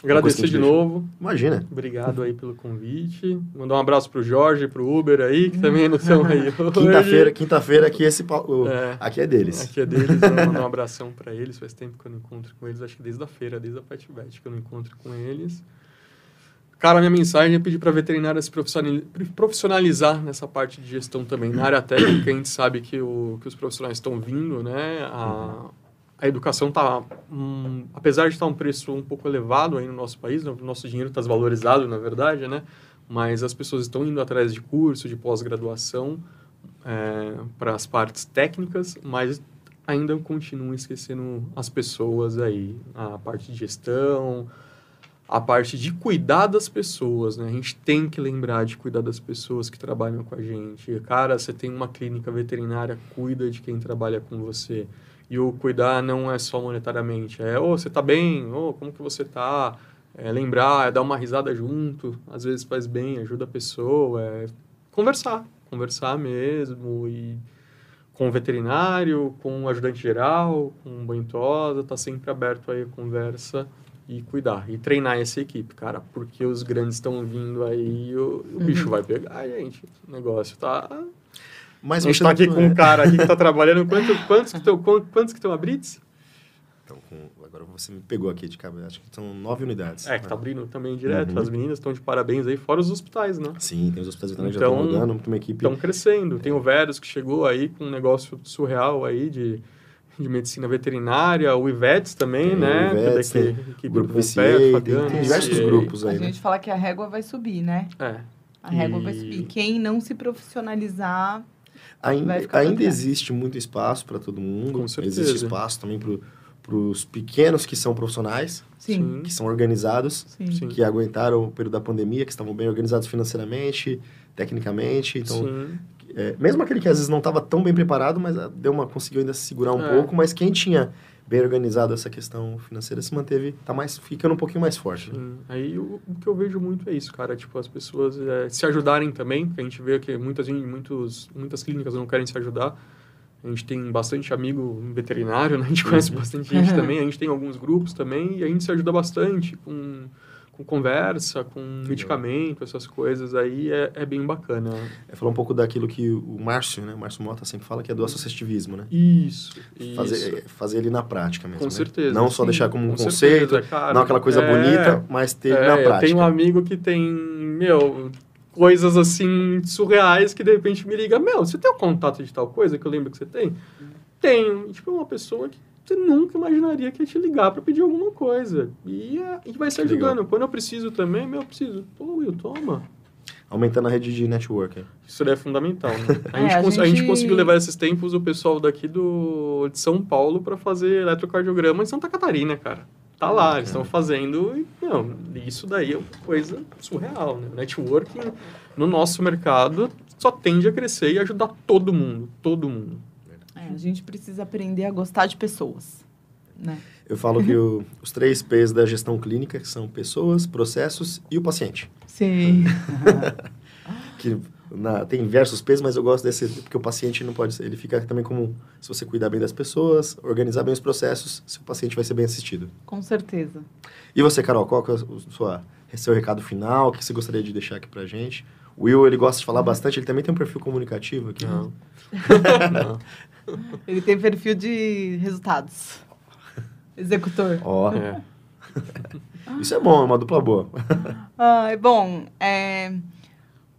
Agradecer de novo. Imagina. Obrigado aí pelo convite. Mandar um abraço pro Jorge, pro Uber aí, que também não estão aí hoje. Quinta-feira, quinta-feira aqui esse o- É. aqui é deles. Aqui é deles, mandar um abração pra eles. Faz tempo que eu não encontro com eles, acho que desde a feira, desde a Pet Bet que eu não encontro com eles. Cara, minha mensagem é pedir para veterinária se profissionali- profissionalizar nessa parte de gestão também. Na área técnica, a gente sabe que, o, que os profissionais estão vindo, né? A, a educação tá, hum, apesar de estar um preço um pouco elevado aí no nosso país, né, o nosso dinheiro está desvalorizado, na verdade, né? Mas as pessoas estão indo atrás de curso, de pós-graduação é, para as partes técnicas, mas ainda continuam esquecendo as pessoas aí, a parte de gestão, a parte de cuidar das pessoas, né? A gente tem que lembrar de cuidar das pessoas que trabalham com a gente. Cara, você tem uma clínica veterinária, cuida de quem trabalha com você. E o cuidar não é só monetariamente, é, ô, você tá bem? Ô, como que você tá? É lembrar, é dar uma risada junto, às vezes faz bem, ajuda a pessoa, é conversar, conversar mesmo e com o veterinário, com o ajudante geral, com o banho-tosa, tá sempre aberto aí a conversa e cuidar. E treinar essa equipe, cara, porque os grandes estão vindo aí e o, o bicho vai pegar, gente. O negócio tá... Mas a gente você tá aqui não- com um cara aqui que tá trabalhando. Quanto, quantos que estão quantos que estão a Brits? Então, com- agora você me pegou aqui de cabeça. Acho que são nove unidades. É, que tá abrindo também direto. Uhum. As meninas estão de parabéns aí, fora os hospitais, né? Sim, tem os hospitais Então, que já estão rodando, tem uma equipe. Estão crescendo. Tem o Verus que chegou aí com um negócio surreal aí de, de medicina veterinária, o Ivetes também, Tem o né? que é Ivetes, daqui- tem equipe o grupo do VCA, Pompeia, tem, Fabiano, tem diversos grupos A aí, né? gente fala que a régua vai subir, né? É. A régua vai E- subir. Quem não se profissionalizar, Ainda, vai ainda existe muito espaço para todo mundo. Com certeza. Existe espaço também para os pequenos que são profissionais, sim. que são organizados, Sim. Sim. que aguentaram o período da pandemia, que estavam bem organizados financeiramente, tecnicamente. Então, Sim. É, mesmo aquele que às vezes não estava tão bem preparado, mas ah, deu uma conseguiu ainda se segurar um É. pouco, mas quem tinha bem organizado essa questão financeira se manteve, tá mais ficando um pouquinho mais forte. né? Aí o, o que eu vejo muito é isso, cara. Tipo, as pessoas é, se ajudarem também. A gente vê que muitas, muitos, muitas clínicas não querem se ajudar. A gente tem bastante amigo veterinário, né? A gente conhece bastante gente também. A gente tem alguns grupos também e a gente se ajuda bastante com, com conversa, com medicamento, essas coisas aí. É, é bem bacana. É falar um pouco daquilo que o Márcio, né, o Márcio Mota sempre fala, que é do associativismo, né? Isso, isso. Fazer, fazer ele na prática mesmo. Com né? certeza, Não só sim. deixar como um Com conceito, certeza, cara. não aquela coisa É, bonita, mas ter É, na prática. tenho um amigo que tem, meu, coisas assim surreais que de repente me liga, meu, você tem o contato de tal coisa que eu lembro que você tem? Tenho. Tipo, é uma pessoa que você nunca imaginaria que ia te ligar para pedir alguma coisa. E é, gente vai se ajudando. legal. Quando eu preciso também, meu, eu preciso. Pô, Will, toma. Aumentando a rede de network. Isso daí é fundamental, né? A, É, gente, a cons- a gente gente- conseguiu levar esses tempos o pessoal daqui do, de São Paulo para fazer eletrocardiograma em Santa Catarina, cara. Tá lá, eles estão fazendo. E, não, isso daí é uma coisa surreal, né? O networking no nosso mercado só tende a crescer e ajudar todo mundo. Todo mundo. É, a gente precisa aprender a gostar de pessoas. Né? Eu falo que o- os três P's da gestão clínica são pessoas, processos e o paciente. Sim. Que na- tem diversos P's, mas eu gosto desse porque o paciente não pode ser. Ele fica também como se você cuidar bem das pessoas, organizar bem os processos, seu paciente vai ser bem assistido. Com certeza. E você, Carol, qual é o seu recado final? O que você gostaria de deixar aqui pra gente? O Will, ele gosta de falar bastante, ele também tem um perfil comunicativo aqui. Não. Não. Ele tem perfil de resultados. Executor. Ó, É. isso é bom, é uma dupla boa. Ah, bom, é,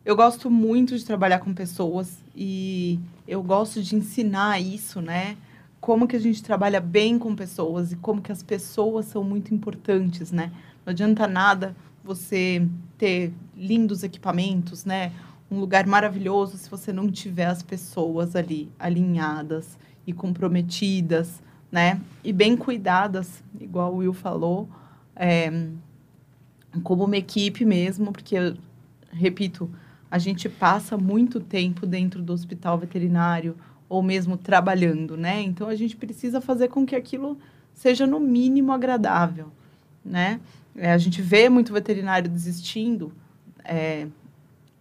eu gosto muito de trabalhar com pessoas e eu gosto de ensinar isso, né? Como que a gente trabalha bem com pessoas e como que as pessoas são muito importantes, né? Não adianta nada você ter lindos equipamentos, né? Um lugar maravilhoso se você não tiver as pessoas ali alinhadas e comprometidas, né? E bem cuidadas, igual o Will falou. É, como uma equipe mesmo, porque, repito, a gente passa muito tempo dentro do hospital veterinário ou mesmo trabalhando, né? Então a gente precisa fazer com que aquilo seja no mínimo agradável, né? É, a gente vê muito veterinário desistindo é,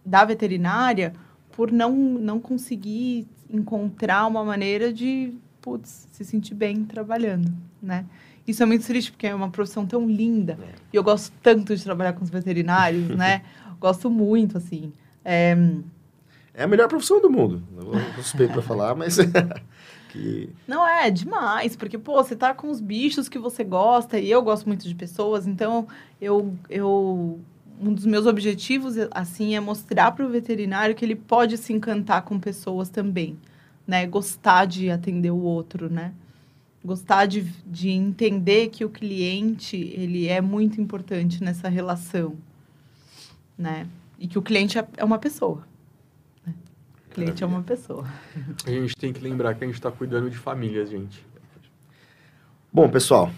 da veterinária por não, não conseguir encontrar uma maneira de putz, se sentir bem trabalhando, né? Isso é muito triste, porque é uma profissão tão linda. É. E eu gosto tanto de trabalhar com os veterinários, né? Gosto muito, assim. É... é a melhor profissão do mundo. Eu suspeito para falar, mas... que... Não, é demais. Porque, pô, você tá com os bichos que você gosta. E eu gosto muito de pessoas. Então, eu... eu um dos meus objetivos, assim, é mostrar para o veterinário que ele pode se encantar com pessoas também, né? Gostar de atender o outro, né? gostar de, de entender que o cliente ele é muito importante nessa relação, né? E que o cliente é, é uma pessoa. O cliente é uma pessoa. A gente tem que lembrar que a gente está cuidando de famílias, gente. Bom, pessoal,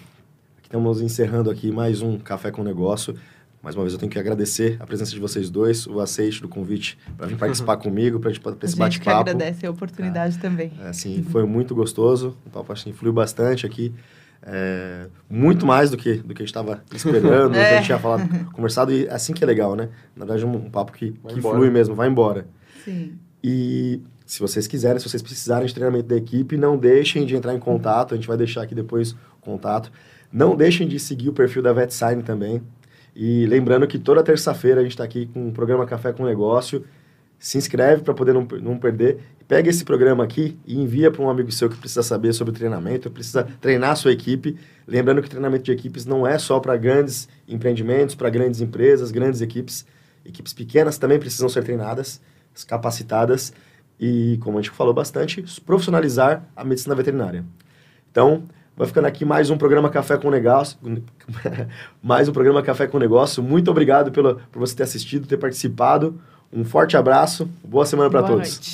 estamos encerrando aqui mais um Café com Negócio. Mais uma vez eu tenho que agradecer a presença de vocês dois, o aceite do convite para vir participar comigo, para esse bate-papo. A gente que agradece a oportunidade é, também. É, assim, foi muito gostoso, o papo assim, fluiu bastante aqui. É, muito mais do que do que a gente estava esperando, é. que a gente tinha falado, conversado, e assim que é legal, né? Na verdade, um, um papo que, que flui mesmo, vai embora. Sim. E se vocês quiserem, se vocês precisarem de treinamento da equipe, não deixem de entrar em contato, a gente vai deixar aqui depois o contato. Não deixem de seguir o perfil da VetSign também. E lembrando que toda terça-feira a gente está aqui com o programa Café com Negócio. Se inscreve para poder não, não perder. Pega esse programa aqui e envia para um amigo seu que precisa saber sobre treinamento, precisa treinar a sua equipe. Lembrando que treinamento de equipes não é só para grandes empreendimentos, para grandes empresas, grandes equipes. Equipes pequenas também precisam ser treinadas, capacitadas e, como a gente falou bastante, profissionalizar a medicina veterinária. Então, Vai ficando aqui mais um programa Café com Negócio. mais um programa Café com Negócio. Muito obrigado pela, por você ter assistido, ter participado. Um forte abraço. Boa semana para todos. Noite.